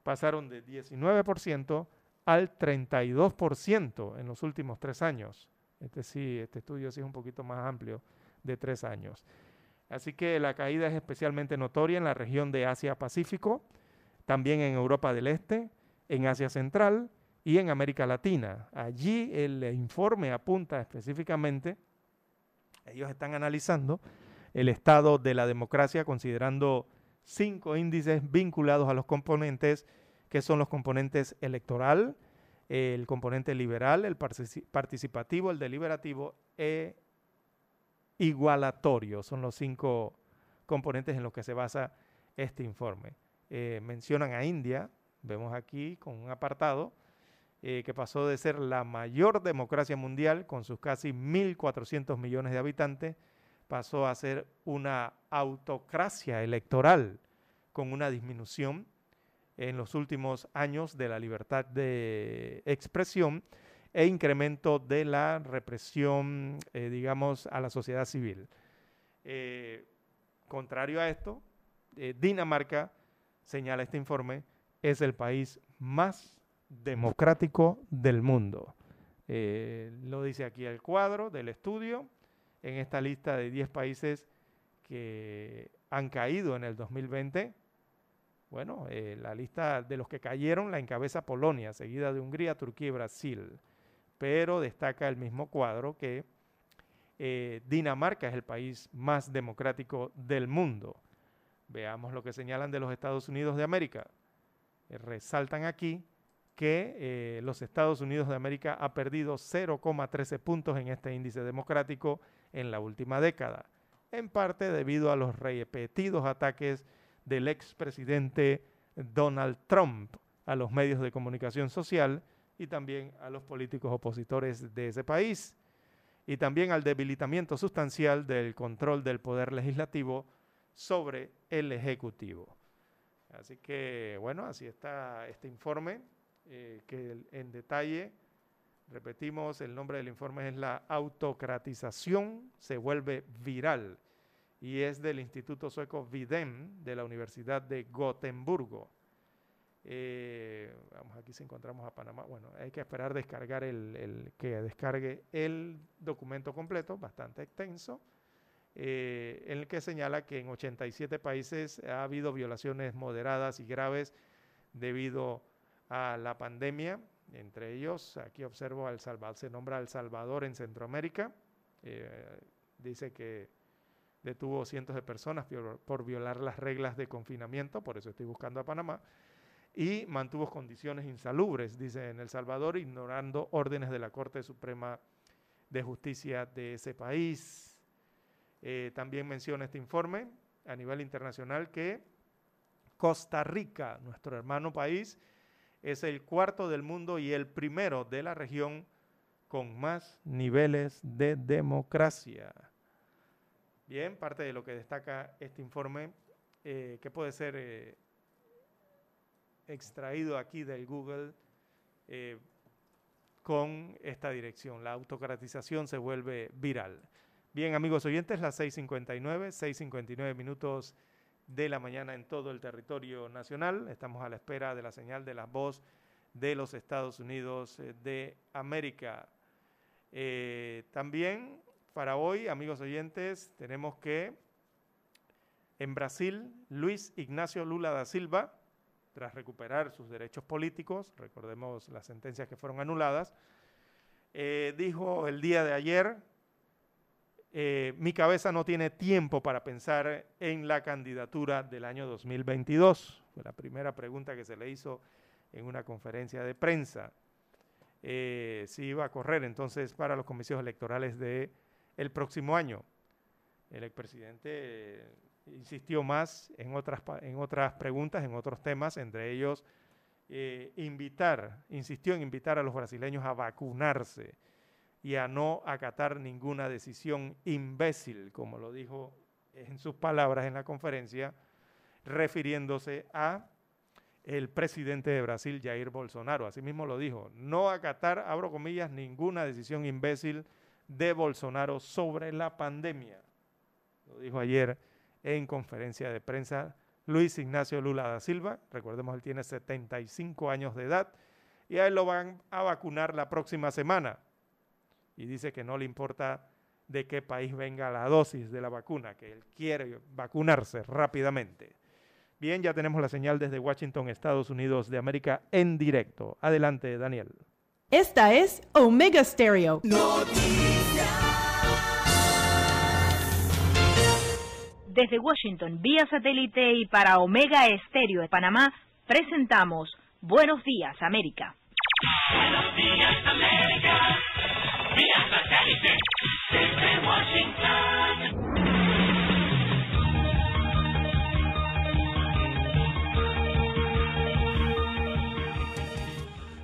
pasaron de 19% al 32% en los últimos tres años. Este sí, este estudio sí es un poquito más amplio, de tres años. Así que la caída es especialmente notoria en la región de Asia-Pacífico, también en Europa del Este, en Asia Central y en América Latina. Allí el informe apunta específicamente, ellos están analizando el estado de la democracia considerando cinco índices vinculados a los componentes que son los componentes electoral, el componente liberal, el participativo, el deliberativo e igualatorio. Son los cinco componentes en los que se basa este informe. Eh, mencionan a India, vemos aquí con un apartado, eh, que pasó de ser la mayor democracia mundial con sus casi 1.400 millones de habitantes, pasó a ser una autocracia electoral con una disminución en los últimos años de la libertad de expresión e incremento de la represión, eh, digamos, a la sociedad civil. Eh, contrario a esto, eh, Dinamarca, señala este informe, es el país más democrático del mundo. lo dice aquí el cuadro del estudio, en esta lista de 10 países que han caído en el 2020 bueno, eh, la lista de los que cayeron la encabeza Polonia, seguida de Hungría, Turquía y Brasil. Pero destaca el mismo cuadro que eh, Dinamarca es el país más democrático del mundo. Veamos lo que señalan de los Estados Unidos de América. Eh, resaltan aquí que los Estados Unidos de América ha perdido 0,13 puntos en este índice democrático en la última década, en parte debido a los repetidos ataques del expresidente Donald Trump a los medios de comunicación social y también a los políticos opositores de ese país. y también al debilitamiento sustancial del control del poder legislativo sobre el Ejecutivo. Así que, bueno, así está este informe, eh, que en detalle, repetimos, el nombre del informe es La autocratización se vuelve viral y es del Instituto Sueco Videm de la Universidad de Gotemburgo. Eh, vamos, aquí si encontramos a Panamá. Bueno, hay que esperar descargar el, que descargue el documento completo, bastante extenso, eh, en el que señala que en 87 países ha habido violaciones moderadas y graves debido a la pandemia. Entre ellos, aquí observo al Salvador, se nombra El Salvador en Centroamérica. Eh, dice que detuvo cientos de personas por violar las reglas de confinamiento, por eso estoy buscando a Panamá y mantuvo condiciones insalubres, dice en El Salvador, ignorando órdenes de la Corte Suprema de Justicia de ese país. Eh, también menciona este informe a nivel internacional que Costa Rica, nuestro hermano país, es el cuarto del mundo y el primero de la región con más niveles de democracia. Bien, parte de lo que destaca este informe, eh, que puede ser eh, extraído aquí del Google eh, con esta dirección. La autocratización se vuelve viral. Bien, amigos oyentes, las 6.59, 6.59 minutos de la mañana en todo el territorio nacional. Estamos a la espera de la señal de la voz de los Estados Unidos de América. También para hoy, amigos oyentes, tenemos que en Brasil, Luis Ignacio Lula da Silva, tras recuperar sus derechos políticos, recordemos las sentencias que fueron anuladas, eh, dijo el día de ayer, eh, mi cabeza no tiene tiempo para pensar en la candidatura del año 2022. Fue la primera pregunta que se le hizo en una conferencia de prensa. Eh, si iba a correr entonces para los comicios electorales del el próximo año. El expresidente insistió más en otras, en otras preguntas, en otros temas, entre ellos eh, invitar, insistió en invitar a los brasileños a vacunarse y a no acatar ninguna decisión imbécil, como lo dijo en sus palabras en la conferencia, refiriéndose a el presidente de Brasil, Jair Bolsonaro. Asimismo lo dijo, no acatar, abro comillas, ninguna decisión imbécil de Bolsonaro sobre la pandemia. Lo dijo ayer en conferencia de prensa Luis Ignacio Lula da Silva. Recordemos, él tiene 75 años de edad y a él lo van a vacunar la próxima semana. Y dice que no le importa de qué país venga la dosis de la vacuna, que él quiere vacunarse rápidamente. Bien, ya tenemos la señal desde Washington, Estados Unidos de América, en directo. Adelante, Daniel. Esta es Omega Stereo. Desde Washington, vía satélite y para Omega Estéreo de Panamá, presentamos Buenos Días, América. Buenos días, América. Vía satélite desde Washington.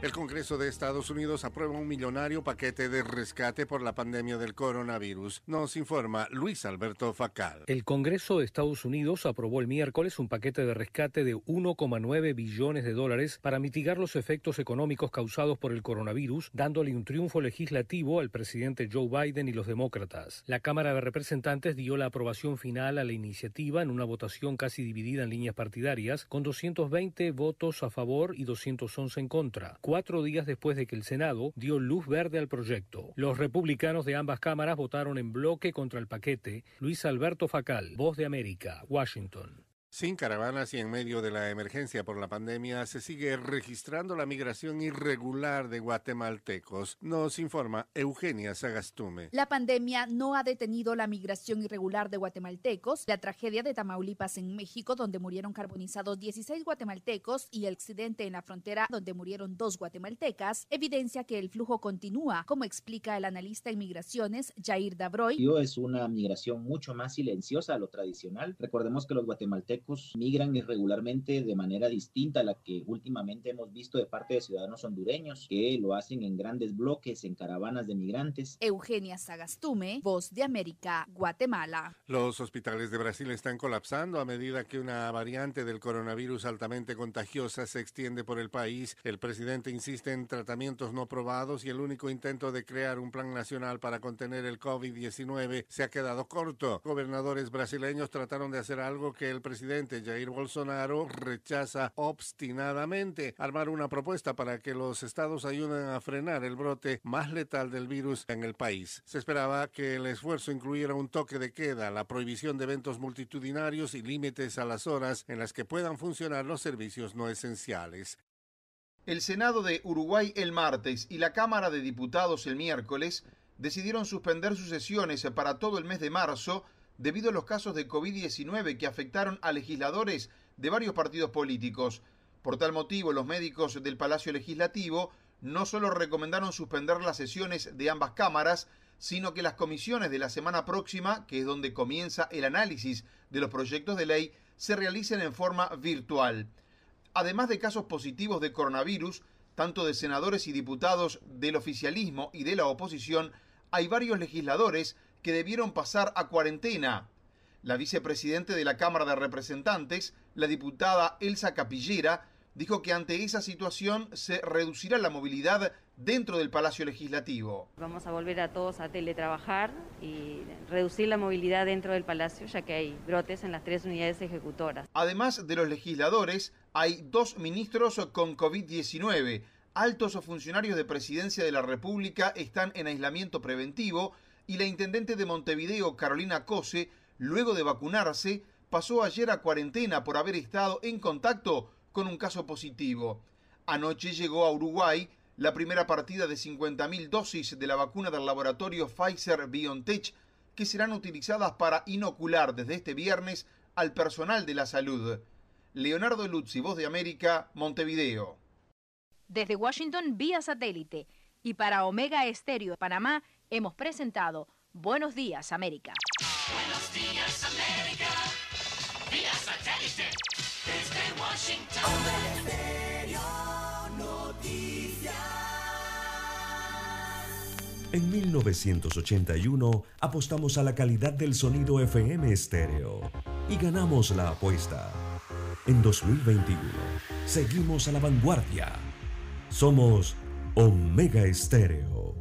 El Congreso de Estados Unidos aprueba un millonario paquete de rescate por la pandemia del coronavirus. Nos informa Luis Alberto Facal. El Congreso de Estados Unidos aprobó el miércoles un paquete de rescate de 1,9 billones de dólares para mitigar los efectos económicos causados por el coronavirus, dándole un triunfo legislativo al presidente Joe Biden y los demócratas. La Cámara de Representantes dio la aprobación final a la iniciativa en una votación casi dividida en líneas partidarias, con 220 votos a favor y 211 en contra cuatro días después de que el Senado dio luz verde al proyecto. Los republicanos de ambas cámaras votaron en bloque contra el paquete. Luis Alberto Facal, Voz de América, Washington. Sin caravanas y en medio de la emergencia por la pandemia, se sigue registrando la migración irregular de guatemaltecos, nos informa Eugenia Sagastume. La pandemia no ha detenido la migración irregular de guatemaltecos. La tragedia de Tamaulipas en México, donde murieron carbonizados 16 guatemaltecos, y el accidente en la frontera, donde murieron dos guatemaltecas, evidencia que el flujo continúa, como explica el analista en migraciones Jair Dabroy. Es una migración mucho más silenciosa a lo tradicional. Recordemos que los guatemaltecos guatemaltecos migran irregularmente de manera distinta a la que últimamente hemos visto de parte de ciudadanos hondureños, que lo hacen en grandes bloques, en caravanas de migrantes. Eugenia Sagastume, Voz de América, Guatemala. Los hospitales de Brasil están colapsando a medida que una variante del coronavirus altamente contagiosa se extiende por el país. El presidente insiste en tratamientos no probados y el único intento de crear un plan nacional para contener el COVID-19 se ha quedado corto. Gobernadores brasileños trataron de hacer algo que el presidente Jair Bolsonaro rechaza obstinadamente, armar una propuesta para que los estados ayuden a frenar el brote más letal del virus en el país. Se esperaba que el esfuerzo incluyera un toque de queda, la prohibición de eventos multitudinarios y límites a las horas en las que puedan funcionar los servicios no esenciales. El Senado de Uruguay el martes y la Cámara de Diputados el miércoles decidieron suspender sus sesiones para todo el mes de marzo debido a los casos de COVID-19 que afectaron a legisladores de varios partidos políticos. Por tal motivo, los médicos del Palacio Legislativo no solo recomendaron suspender las sesiones de ambas cámaras, sino que las comisiones de la semana próxima, que es donde comienza el análisis de los proyectos de ley, se realicen en forma virtual. Además de casos positivos de coronavirus, tanto de senadores y diputados del oficialismo y de la oposición, hay varios legisladores que debieron pasar a cuarentena. La vicepresidente de la Cámara de Representantes, la diputada Elsa Capillera, dijo que ante esa situación se reducirá la movilidad dentro del Palacio Legislativo. Vamos a volver a todos a teletrabajar y reducir la movilidad dentro del Palacio, ya que hay brotes en las tres unidades ejecutoras. Además de los legisladores, hay dos ministros con COVID-19. Altos funcionarios de Presidencia de la República están en aislamiento preventivo y la intendente de Montevideo, Carolina Cose, luego de vacunarse, pasó ayer a cuarentena por haber estado en contacto con un caso positivo. Anoche llegó a Uruguay la primera partida de 50.000 dosis de la vacuna del laboratorio Pfizer BioNTech que serán utilizadas para inocular desde este viernes al personal de la salud. Leonardo Luzzi, Voz de América, Montevideo. Desde Washington vía satélite y para Omega Estéreo de Panamá hemos presentado Buenos Días América. Buenos días América, vía satélite desde Washington. Noticias. En 1981 apostamos a la calidad del sonido FM estéreo y ganamos la apuesta. En 2021 seguimos a la vanguardia. Somos Omega Estéreo.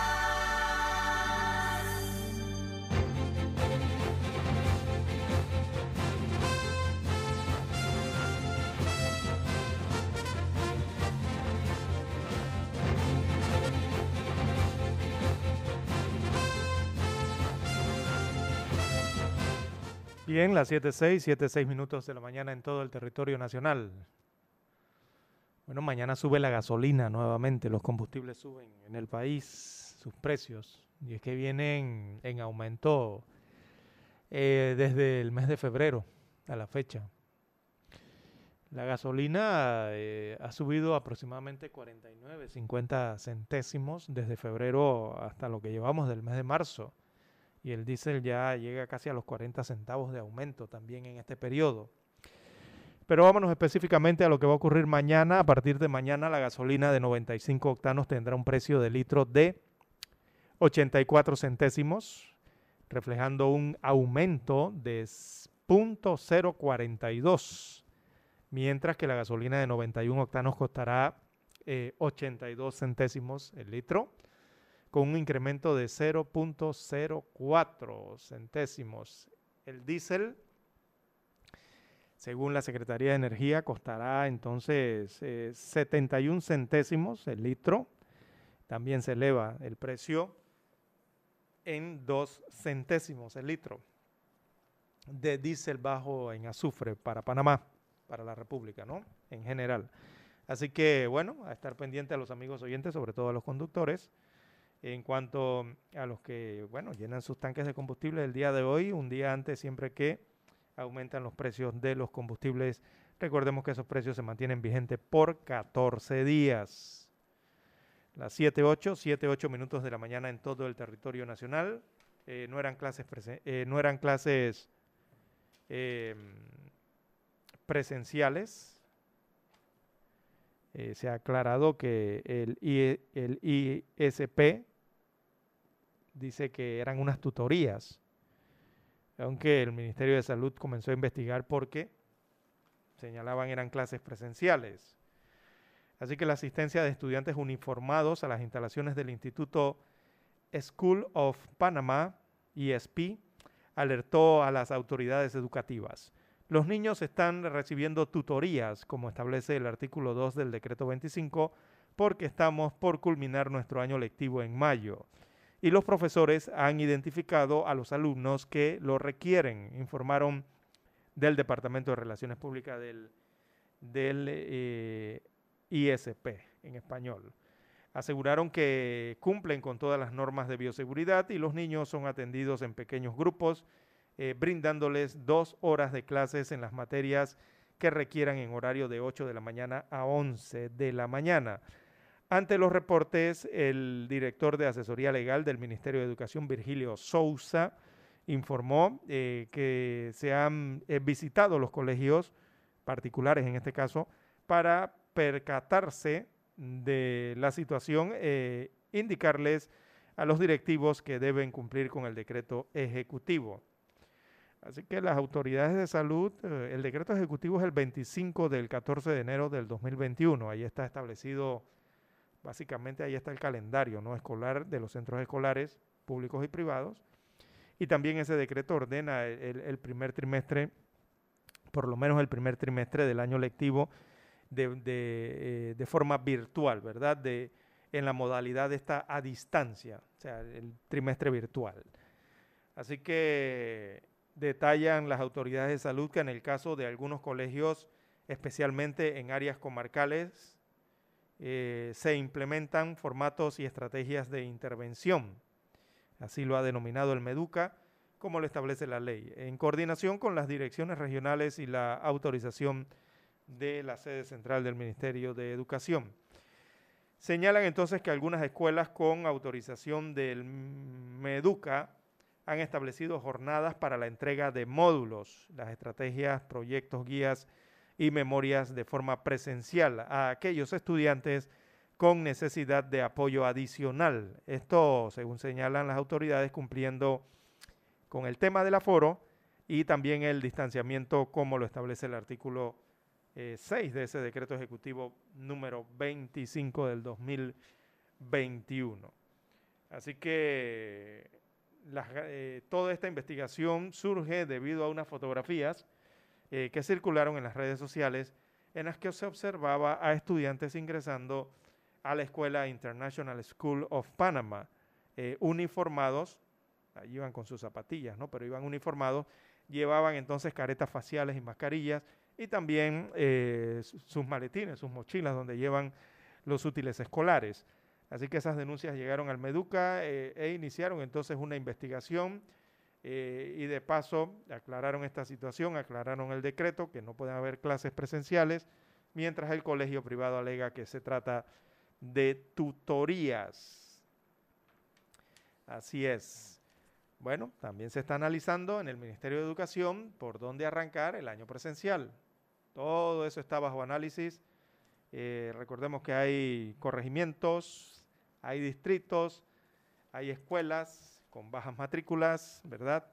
Bien, las 7.06, 7.06 minutos de la mañana en todo el territorio nacional. Bueno, mañana sube la gasolina nuevamente, los combustibles suben en el país, sus precios, y es que vienen en aumento eh, desde el mes de febrero a la fecha. La gasolina eh, ha subido aproximadamente 49, 50 centésimos desde febrero hasta lo que llevamos del mes de marzo y el diésel ya llega casi a los 40 centavos de aumento también en este periodo. Pero vámonos específicamente a lo que va a ocurrir mañana. A partir de mañana la gasolina de 95 octanos tendrá un precio de litro de 84 centésimos, reflejando un aumento de 0.042, mientras que la gasolina de 91 octanos costará eh, 82 centésimos el litro con un incremento de 0.04 centésimos. El diésel, según la Secretaría de Energía, costará entonces eh, 71 centésimos el litro, también se eleva el precio en dos centésimos el litro de diésel bajo en azufre para Panamá, para la República, ¿no? En general. Así que, bueno, a estar pendiente a los amigos oyentes, sobre todo a los conductores, en cuanto a los que, bueno, llenan sus tanques de combustible el día de hoy, un día antes siempre que aumentan los precios de los combustibles. Recordemos que esos precios se mantienen vigentes por 14 días. Las 7, 8, 7, 8 minutos de la mañana en todo el territorio nacional. No eran clases, eh, no eran clases eh, presenciales. Eh, se ha aclarado que el ISP dice que eran unas tutorías, aunque el Ministerio de Salud comenzó a investigar porque señalaban eran clases presenciales. Así que la asistencia de estudiantes uniformados a las instalaciones del Instituto School of Panama, ESP, alertó a las autoridades educativas. Los niños están recibiendo tutorías, como establece el artículo 2 del decreto 25, porque estamos por culminar nuestro año lectivo en mayo. Y los profesores han identificado a los alumnos que lo requieren, informaron del Departamento de Relaciones Públicas del, eh, ISP en español. Aseguraron que cumplen con todas las normas de bioseguridad y los niños son atendidos en pequeños grupos, eh, brindándoles dos horas de clases en las materias que requieran en horario de 8 de la mañana a 11 de la mañana. Ante los reportes, el director de asesoría legal del Ministerio de Educación, Virgilio Sousa, informó eh, que se han eh, visitado los colegios particulares en este caso para percatarse de la situación, eh, indicarles a los directivos que deben cumplir con el decreto ejecutivo. Así que las autoridades de salud, eh, el decreto ejecutivo es el 25 del 14 de enero del 2021. Ahí está establecido, básicamente ahí está el calendario no escolar de los centros escolares públicos y privados. Y también ese decreto ordena el primer trimestre, por lo menos el primer trimestre del año lectivo de, eh, forma virtual, ¿verdad? De, en la modalidad de esta a distancia, o sea, el trimestre virtual. Así que detallan las autoridades de salud que en el caso de algunos colegios, especialmente en áreas comarcales, eh, se implementan formatos y estrategias de intervención. Así lo ha denominado el MEDUCA, como lo establece la ley, en coordinación con las direcciones regionales y la autorización de la sede central del Ministerio de Educación. Señalan entonces que algunas escuelas con autorización del MEDUCA han establecido jornadas para la entrega de módulos, las estrategias, proyectos, guías y memorias de forma presencial a aquellos estudiantes con necesidad de apoyo adicional. Esto, según señalan las autoridades, cumpliendo con el tema del aforo y también el distanciamiento como lo establece el artículo 6 eh, de ese decreto ejecutivo número 25 del 2021. Así que eh, toda esta investigación surge debido a unas fotografías eh, que circularon en las redes sociales en las que se observaba a estudiantes ingresando a la Escuela International School of Panama, uniformados, iban con sus zapatillas, ¿no? pero iban uniformados, llevaban entonces caretas faciales y mascarillas y también eh, sus maletines, sus mochilas donde llevan los útiles escolares. Así que esas denuncias llegaron al Meduca eh, e iniciaron entonces una investigación eh, y de paso aclararon esta situación, aclararon el decreto que no pueden haber clases presenciales, mientras el colegio privado alega que se trata de tutorías. Así es. Bueno, también se está analizando en el Ministerio de Educación por dónde arrancar el año presencial. Todo eso está bajo análisis. Eh, recordemos que hay corregimientos, hay distritos, hay escuelas con bajas matrículas, ¿verdad?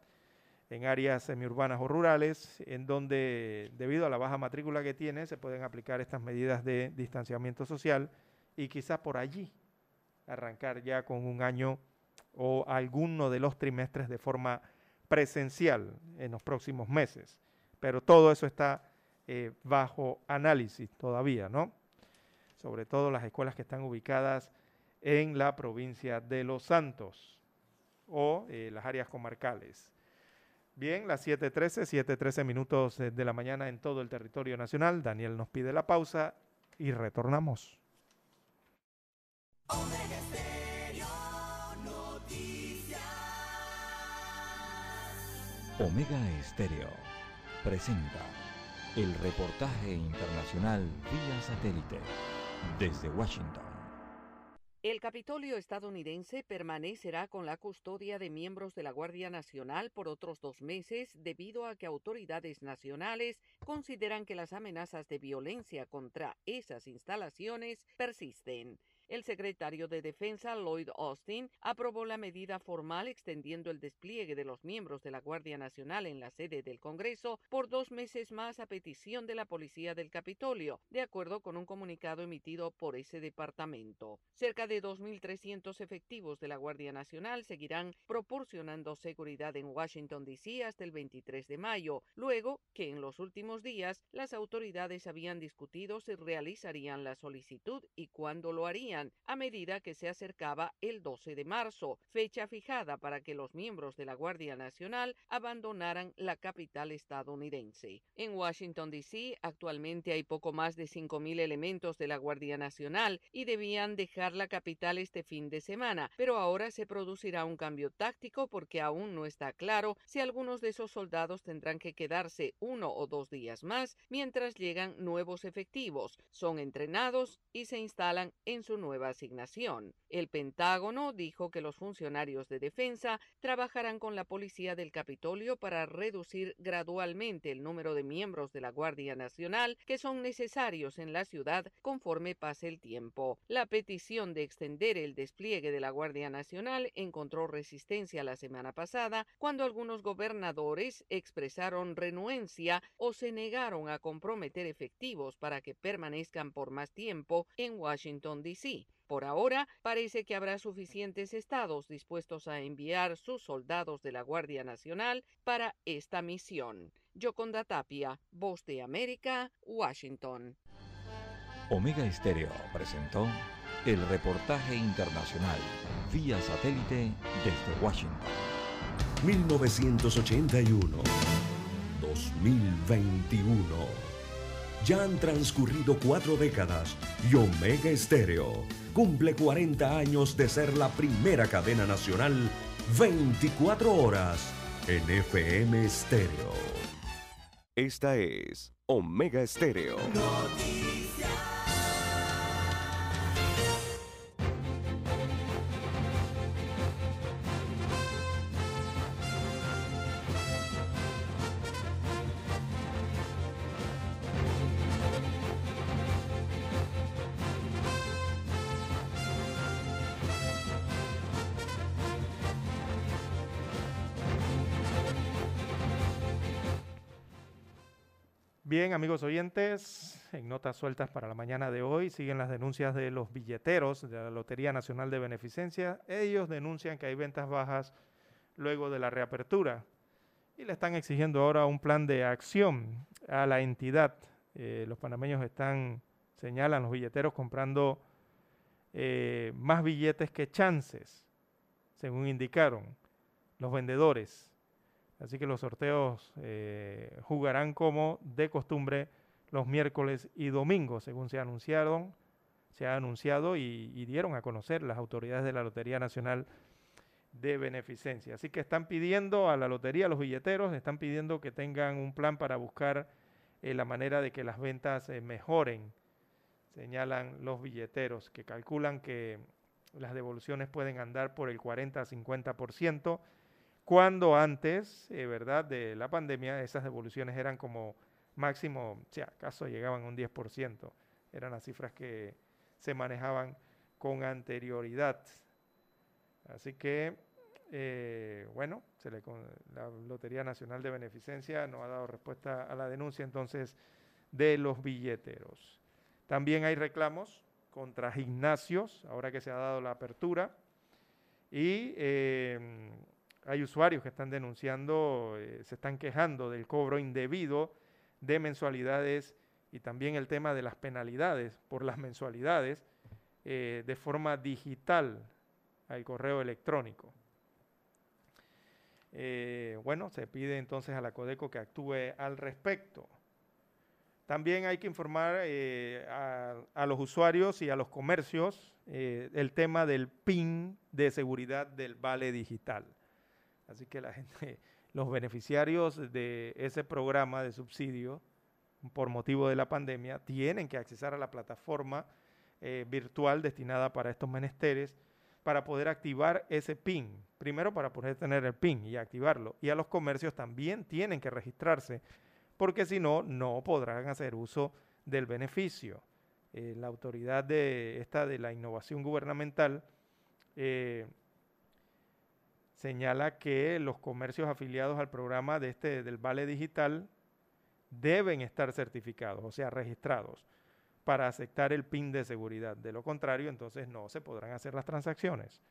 En áreas semiurbanas o rurales, en donde debido a la baja matrícula que tiene, se pueden aplicar estas medidas de distanciamiento social y quizás por allí arrancar ya con un año o alguno de los trimestres de forma presencial en los próximos meses. Pero todo eso está eh, bajo análisis todavía, ¿no? Sobre todo las escuelas que están ubicadas en la provincia de Los Santos o eh, las áreas comarcales. Bien, las 7.13, 7.13 minutos de la mañana en todo el territorio nacional. Daniel nos pide la pausa y retornamos. Omega Estéreo presenta el reportaje internacional vía satélite desde Washington. El Capitolio estadounidense permanecerá con la custodia de miembros de la Guardia Nacional por otros dos meses debido a que autoridades nacionales consideran que las amenazas de violencia contra esas instalaciones persisten. El secretario de Defensa, Lloyd Austin, aprobó la medida formal extendiendo el despliegue de los miembros de la Guardia Nacional en la sede del Congreso por dos meses más a petición de la Policía del Capitolio, de acuerdo con un comunicado emitido por ese departamento. Cerca de 2.300 efectivos de la Guardia Nacional seguirán proporcionando seguridad en Washington, D.C. hasta el 23 de mayo, luego que en los últimos días las autoridades habían discutido si realizarían la solicitud y cuándo lo harían a medida que se acercaba el 12 de marzo, fecha fijada para que los miembros de la Guardia Nacional abandonaran la capital estadounidense. En Washington, D.C., actualmente hay poco más de 5.000 elementos de la Guardia Nacional y debían dejar la capital este fin de semana, pero ahora se producirá un cambio táctico porque aún no está claro si algunos de esos soldados tendrán que quedarse uno o dos días más mientras llegan nuevos efectivos, son entrenados y se instalan en su nueva asignación. El Pentágono dijo que los funcionarios de defensa trabajarán con la policía del Capitolio para reducir gradualmente el número de miembros de la Guardia Nacional que son necesarios en la ciudad conforme pase el tiempo. La petición de extender el despliegue de la Guardia Nacional encontró resistencia la semana pasada cuando algunos gobernadores expresaron renuencia o se negaron a comprometer efectivos para que permanezcan por más tiempo en Washington, D.C. Por ahora, parece que habrá suficientes estados dispuestos a enviar sus soldados de la Guardia Nacional para esta misión. Yoconda Tapia, Voz de América, Washington. Omega Estéreo presentó el reportaje internacional vía satélite desde Washington. 1981. 2021. Ya han transcurrido cuatro décadas y Omega Estéreo cumple 40 años de ser la primera cadena nacional 24 horas en FM Estéreo. Esta es Omega Estéreo. Amigos oyentes, en notas sueltas para la mañana de hoy siguen las denuncias de los billeteros de la Lotería Nacional de Beneficencia. Ellos denuncian que hay ventas bajas luego de la reapertura y le están exigiendo ahora un plan de acción a la entidad. Eh, los panameños están, señalan los billeteros, comprando eh, más billetes que chances, según indicaron los vendedores. Así que los sorteos eh, jugarán como de costumbre los miércoles y domingos, según se anunciaron, se ha anunciado y, dieron a conocer las autoridades de la Lotería Nacional de Beneficencia. Así que están pidiendo a la lotería, a los billeteros, están pidiendo que tengan un plan para buscar eh, la manera de que las ventas eh, mejoren, señalan los billeteros, que calculan que las devoluciones pueden andar por el 40 a 50% cuando antes, eh, ¿verdad?, de la pandemia, esas devoluciones eran como máximo, si acaso llegaban a un 10%, eran las cifras que se manejaban con anterioridad. Así que, eh, bueno, la Lotería Nacional de Beneficencia no ha dado respuesta a la denuncia entonces de los billeteros. También hay reclamos contra gimnasios, ahora que se ha dado la apertura, y eh, hay usuarios que están denunciando, eh, se están quejando del cobro indebido de mensualidades y también el tema de las penalidades por las mensualidades eh, de forma digital al correo electrónico. Eh, bueno, se pide entonces a la Codeco que actúe al respecto. También hay que informar a, los usuarios y a los comercios el tema del PIN de seguridad del vale digital. Así que la gente, los beneficiarios de ese programa de subsidio por motivo de la pandemia tienen que acceder a la plataforma virtual destinada para estos menesteres para poder activar ese PIN. Primero para poder tener el PIN y activarlo. Y a los comercios también tienen que registrarse porque si no, no podrán hacer uso del beneficio. Eh, la autoridad de esta de la innovación gubernamental eh, señala que los comercios afiliados al programa de este del Vale Digital deben estar certificados, o sea, registrados para aceptar el PIN de seguridad. De lo contrario, entonces no se podrán hacer las transacciones.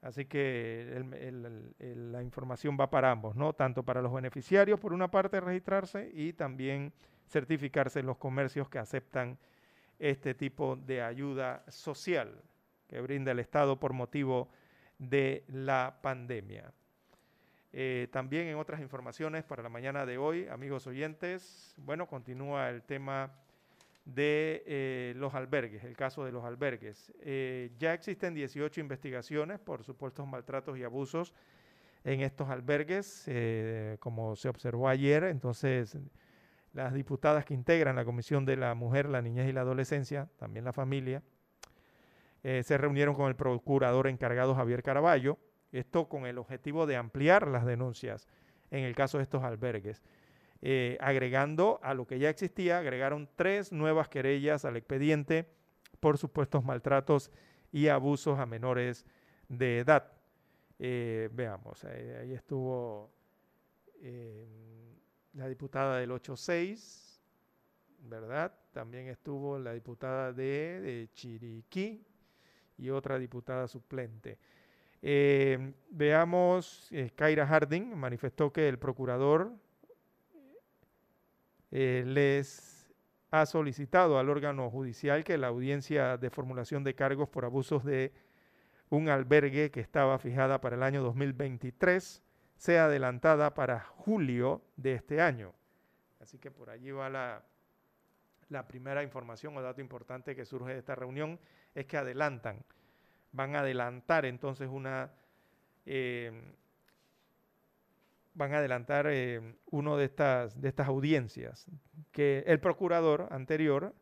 Así que la información va para ambos, ¿no? Tanto para los beneficiarios, por una parte, registrarse y también certificarse los comercios que aceptan este tipo de ayuda social que brinda el Estado por motivo de la pandemia. Eh, también en otras informaciones para la mañana de hoy, amigos oyentes, bueno, continúa el tema de eh, los albergues, el caso de los albergues. Eh, ya existen 18 investigaciones por supuestos maltratos y abusos en estos albergues, como se observó ayer. Entonces, las diputadas que integran la Comisión de la Mujer, la Niñez y la Adolescencia, también la familia, se reunieron con el procurador encargado Javier Caraballo, esto con el objetivo de ampliar las denuncias en el caso de estos albergues. Eh, agregando a lo que ya existía, agregaron tres nuevas querellas al expediente por supuestos maltratos y abusos a menores de edad. Eh, veamos, eh, ahí estuvo la diputada del 86, ¿verdad? También estuvo la diputada de, de Chiriquí y otra diputada suplente. veamos, Kaira Harding manifestó que el procurador eh, les ha solicitado al órgano judicial que la audiencia de formulación de cargos por abusos de un albergue que estaba fijada para el año 2023 sea adelantada para julio de este año. Así que por allí va la, la primera información o dato importante que surge de esta reunión, es que adelantan, van a adelantar entonces una eh, van a adelantar eh, una de estas, de estas audiencias, que el procurador anterior,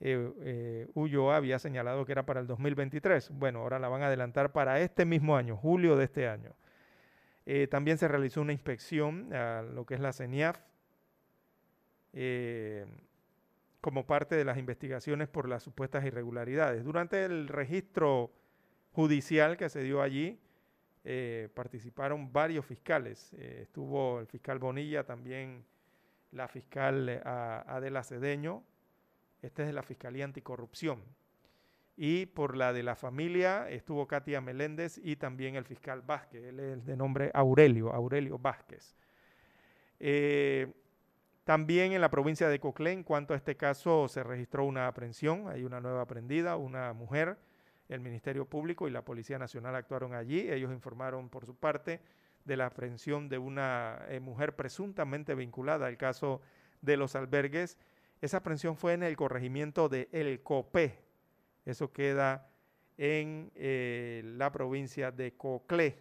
eh, eh, Ulloa, había señalado que era para el 2023. Bueno, ahora la van a adelantar para este mismo año, julio de este año. Eh, también se realizó una inspección a lo que es la CENIAF, como parte de las investigaciones por las supuestas irregularidades. Durante el registro judicial que se dio allí, eh, participaron varios fiscales. Eh, estuvo el fiscal Bonilla, también la fiscal eh, Adela Cedeño. Esta es de la Fiscalía Anticorrupción. Y por la de la familia estuvo Katia Meléndez y también el fiscal Vázquez. Él es de nombre Aurelio, Aurelio Vázquez. También en la provincia de Coclé, en cuanto a este caso, se registró una aprehensión. Hay una nueva aprendida, una mujer el Ministerio Público y la Policía Nacional actuaron allí. Ellos informaron por su parte de la aprehensión de una eh, mujer presuntamente vinculada al caso de los albergues. Esa aprehensión fue en el corregimiento de El Copé. Eso queda en eh, la provincia de Coclé.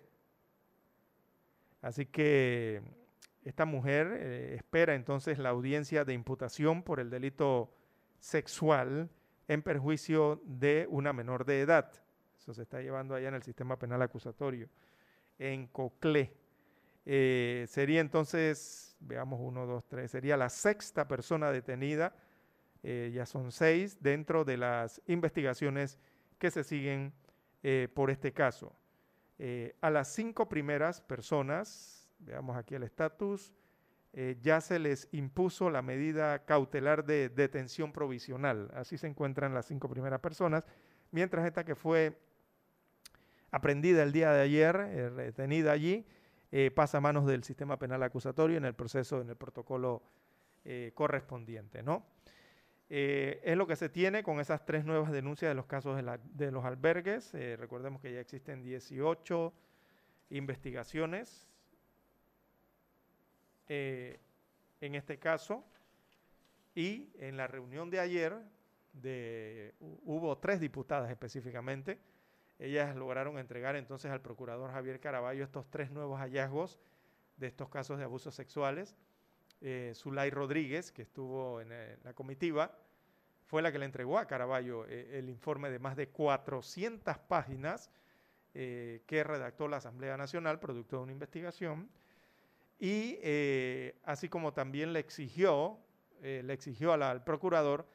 Así que esta mujer eh, espera entonces la audiencia de imputación por el delito sexual en perjuicio de una menor de edad. Eso se está llevando allá en el sistema penal acusatorio, en Coclé. Eh, sería entonces, veamos uno, dos, tres, sería la sexta persona detenida, eh, ya son seis, dentro de las investigaciones que se siguen por este caso. a las cinco primeras personas, veamos aquí el estatus, eh, ya se les impuso la medida cautelar de detención provisional. Así se encuentran las cinco primeras personas, mientras esta que fue aprendida el día de ayer, eh, retenida allí, eh, pasa a manos del sistema penal acusatorio en el proceso, en el protocolo correspondiente. ¿no? Es lo que se tiene con esas tres nuevas denuncias de los casos de, los albergues. Recordemos que ya existen 18 investigaciones eh, en este caso. Y en la reunión de ayer de, hubo tres diputadas específicamente. Ellas lograron entregar entonces al procurador Javier Caraballo estos tres nuevos hallazgos de estos casos de abusos sexuales eh, Zulay Rodríguez, que estuvo en, eh, la comitiva, fue la que le entregó a Caraballo eh, el informe de más de 400 páginas que redactó la Asamblea Nacional, producto de una investigación, y así como también le exigió, le exigió al procurador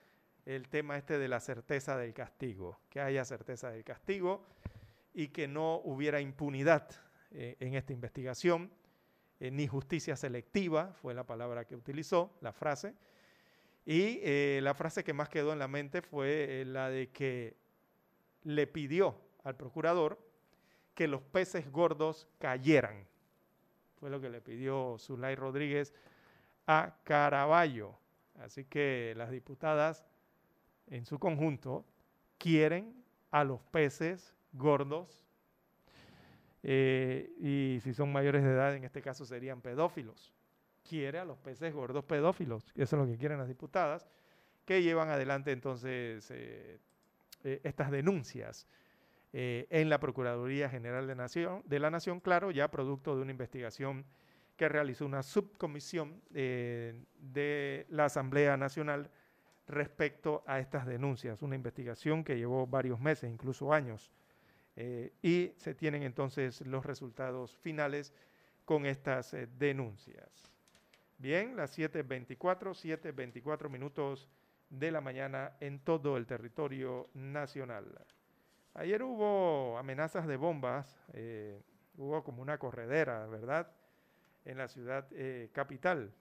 el tema este de la certeza del castigo, que haya certeza del castigo y que no hubiera impunidad en esta investigación eh, ni justicia selectiva, fue la palabra que utilizó, la frase. Y eh, la frase que más quedó en la mente fue eh, la de que le pidió al procurador que los peces gordos cayeran. Fue lo que le pidió Zulay Rodríguez a Caraballo. Así que las diputadas en su conjunto quieren a los peces gordos eh, y si son mayores de edad, en este caso serían pedófilos. Quiere a los peces gordos pedófilos, eso es lo que quieren las diputadas, que llevan adelante entonces eh, eh, estas denuncias en la Procuraduría General de, Nación, de la Nación, claro, ya producto de una investigación que realizó una subcomisión de la Asamblea Nacional respecto a estas denuncias, una investigación que llevó varios meses, incluso años, eh, y se tienen entonces los resultados finales con estas eh, denuncias. Bien, las 7.24, 7.24 minutos de la mañana en todo el territorio nacional. Ayer hubo amenazas de bombas, eh, hubo como una corredera, ¿verdad? En la ciudad capital.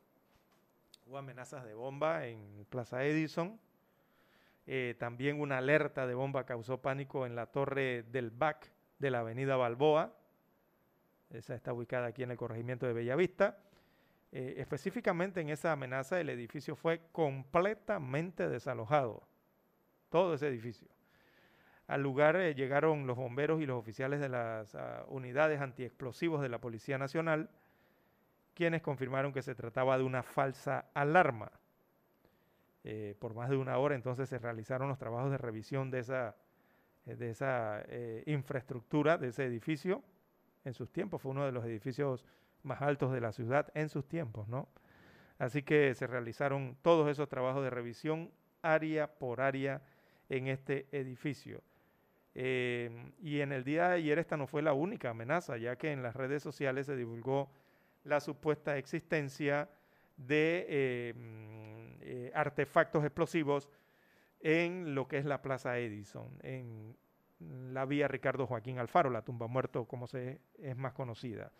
Hubo amenazas de bomba en Plaza Edison, eh, también una alerta de bomba causó pánico en la torre del BAC de la avenida Balboa. Esa está ubicada aquí en el corregimiento de Bellavista. Eh, específicamente en esa amenaza el edificio fue completamente desalojado. Todo ese edificio. Al lugar eh, llegaron los bomberos y los oficiales de las uh, unidades antiexplosivos de la Policía Nacional, quienes confirmaron que se trataba de una falsa alarma. Eh, por más de una hora, entonces se realizaron los trabajos de revisión de esa, eh, de esa infraestructura, de ese edificio. En sus tiempos fue uno de los edificios más altos de la ciudad en sus tiempos, ¿no? Así que se realizaron todos esos trabajos de revisión área por área en este edificio. Y en el día de ayer esta no fue la única amenaza, ya que en las redes sociales se divulgó la supuesta existencia de eh, mm, eh, artefactos explosivos en lo que es la Plaza Edison, en la vía Ricardo Joaquín Alfaro, la tumba muerto como se es más conocida.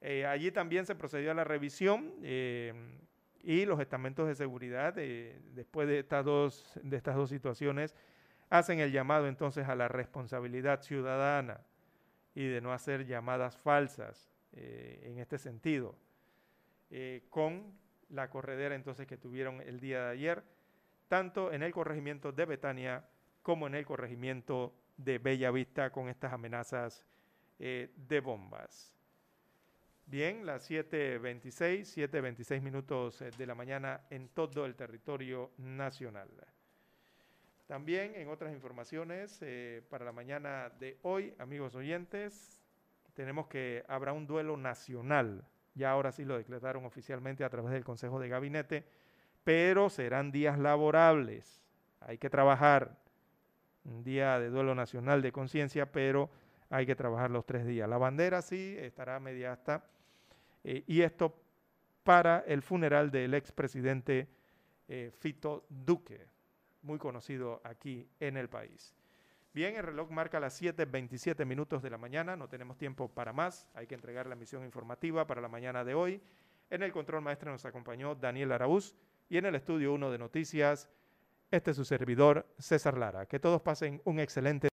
Eh, allí también se procedió a la revisión y los estamentos de seguridad, después de estas, dos, de estas dos situaciones, hacen el llamado entonces a la responsabilidad ciudadana y de no hacer llamadas falsas en este sentido. Eh, con la corredera entonces que tuvieron el día de ayer, tanto en el corregimiento de Betania como en el corregimiento de Bella Vista con estas amenazas eh, de bombas. Bien, las 7.26, 7.26 minutos eh, de la mañana en todo el territorio nacional. También en otras informaciones para la mañana de hoy, amigos oyentes, tenemos que habrá un duelo nacional ya ahora sí lo declararon oficialmente a través del Consejo de Gabinete, pero serán días laborables. Hay que trabajar un día de duelo nacional de conciencia, pero hay que trabajar los tres días. La bandera sí estará media hasta, eh, y esto para el funeral del expresidente eh, Fito Duque, muy conocido aquí en el país. Bien, el reloj marca las 7.27 minutos de la mañana, no tenemos tiempo para más, hay que entregar la misión informativa para la mañana de hoy. En el control maestro nos acompañó Daniel Araúz y en el estudio 1 de noticias, este es su servidor César Lara. Que todos pasen un excelente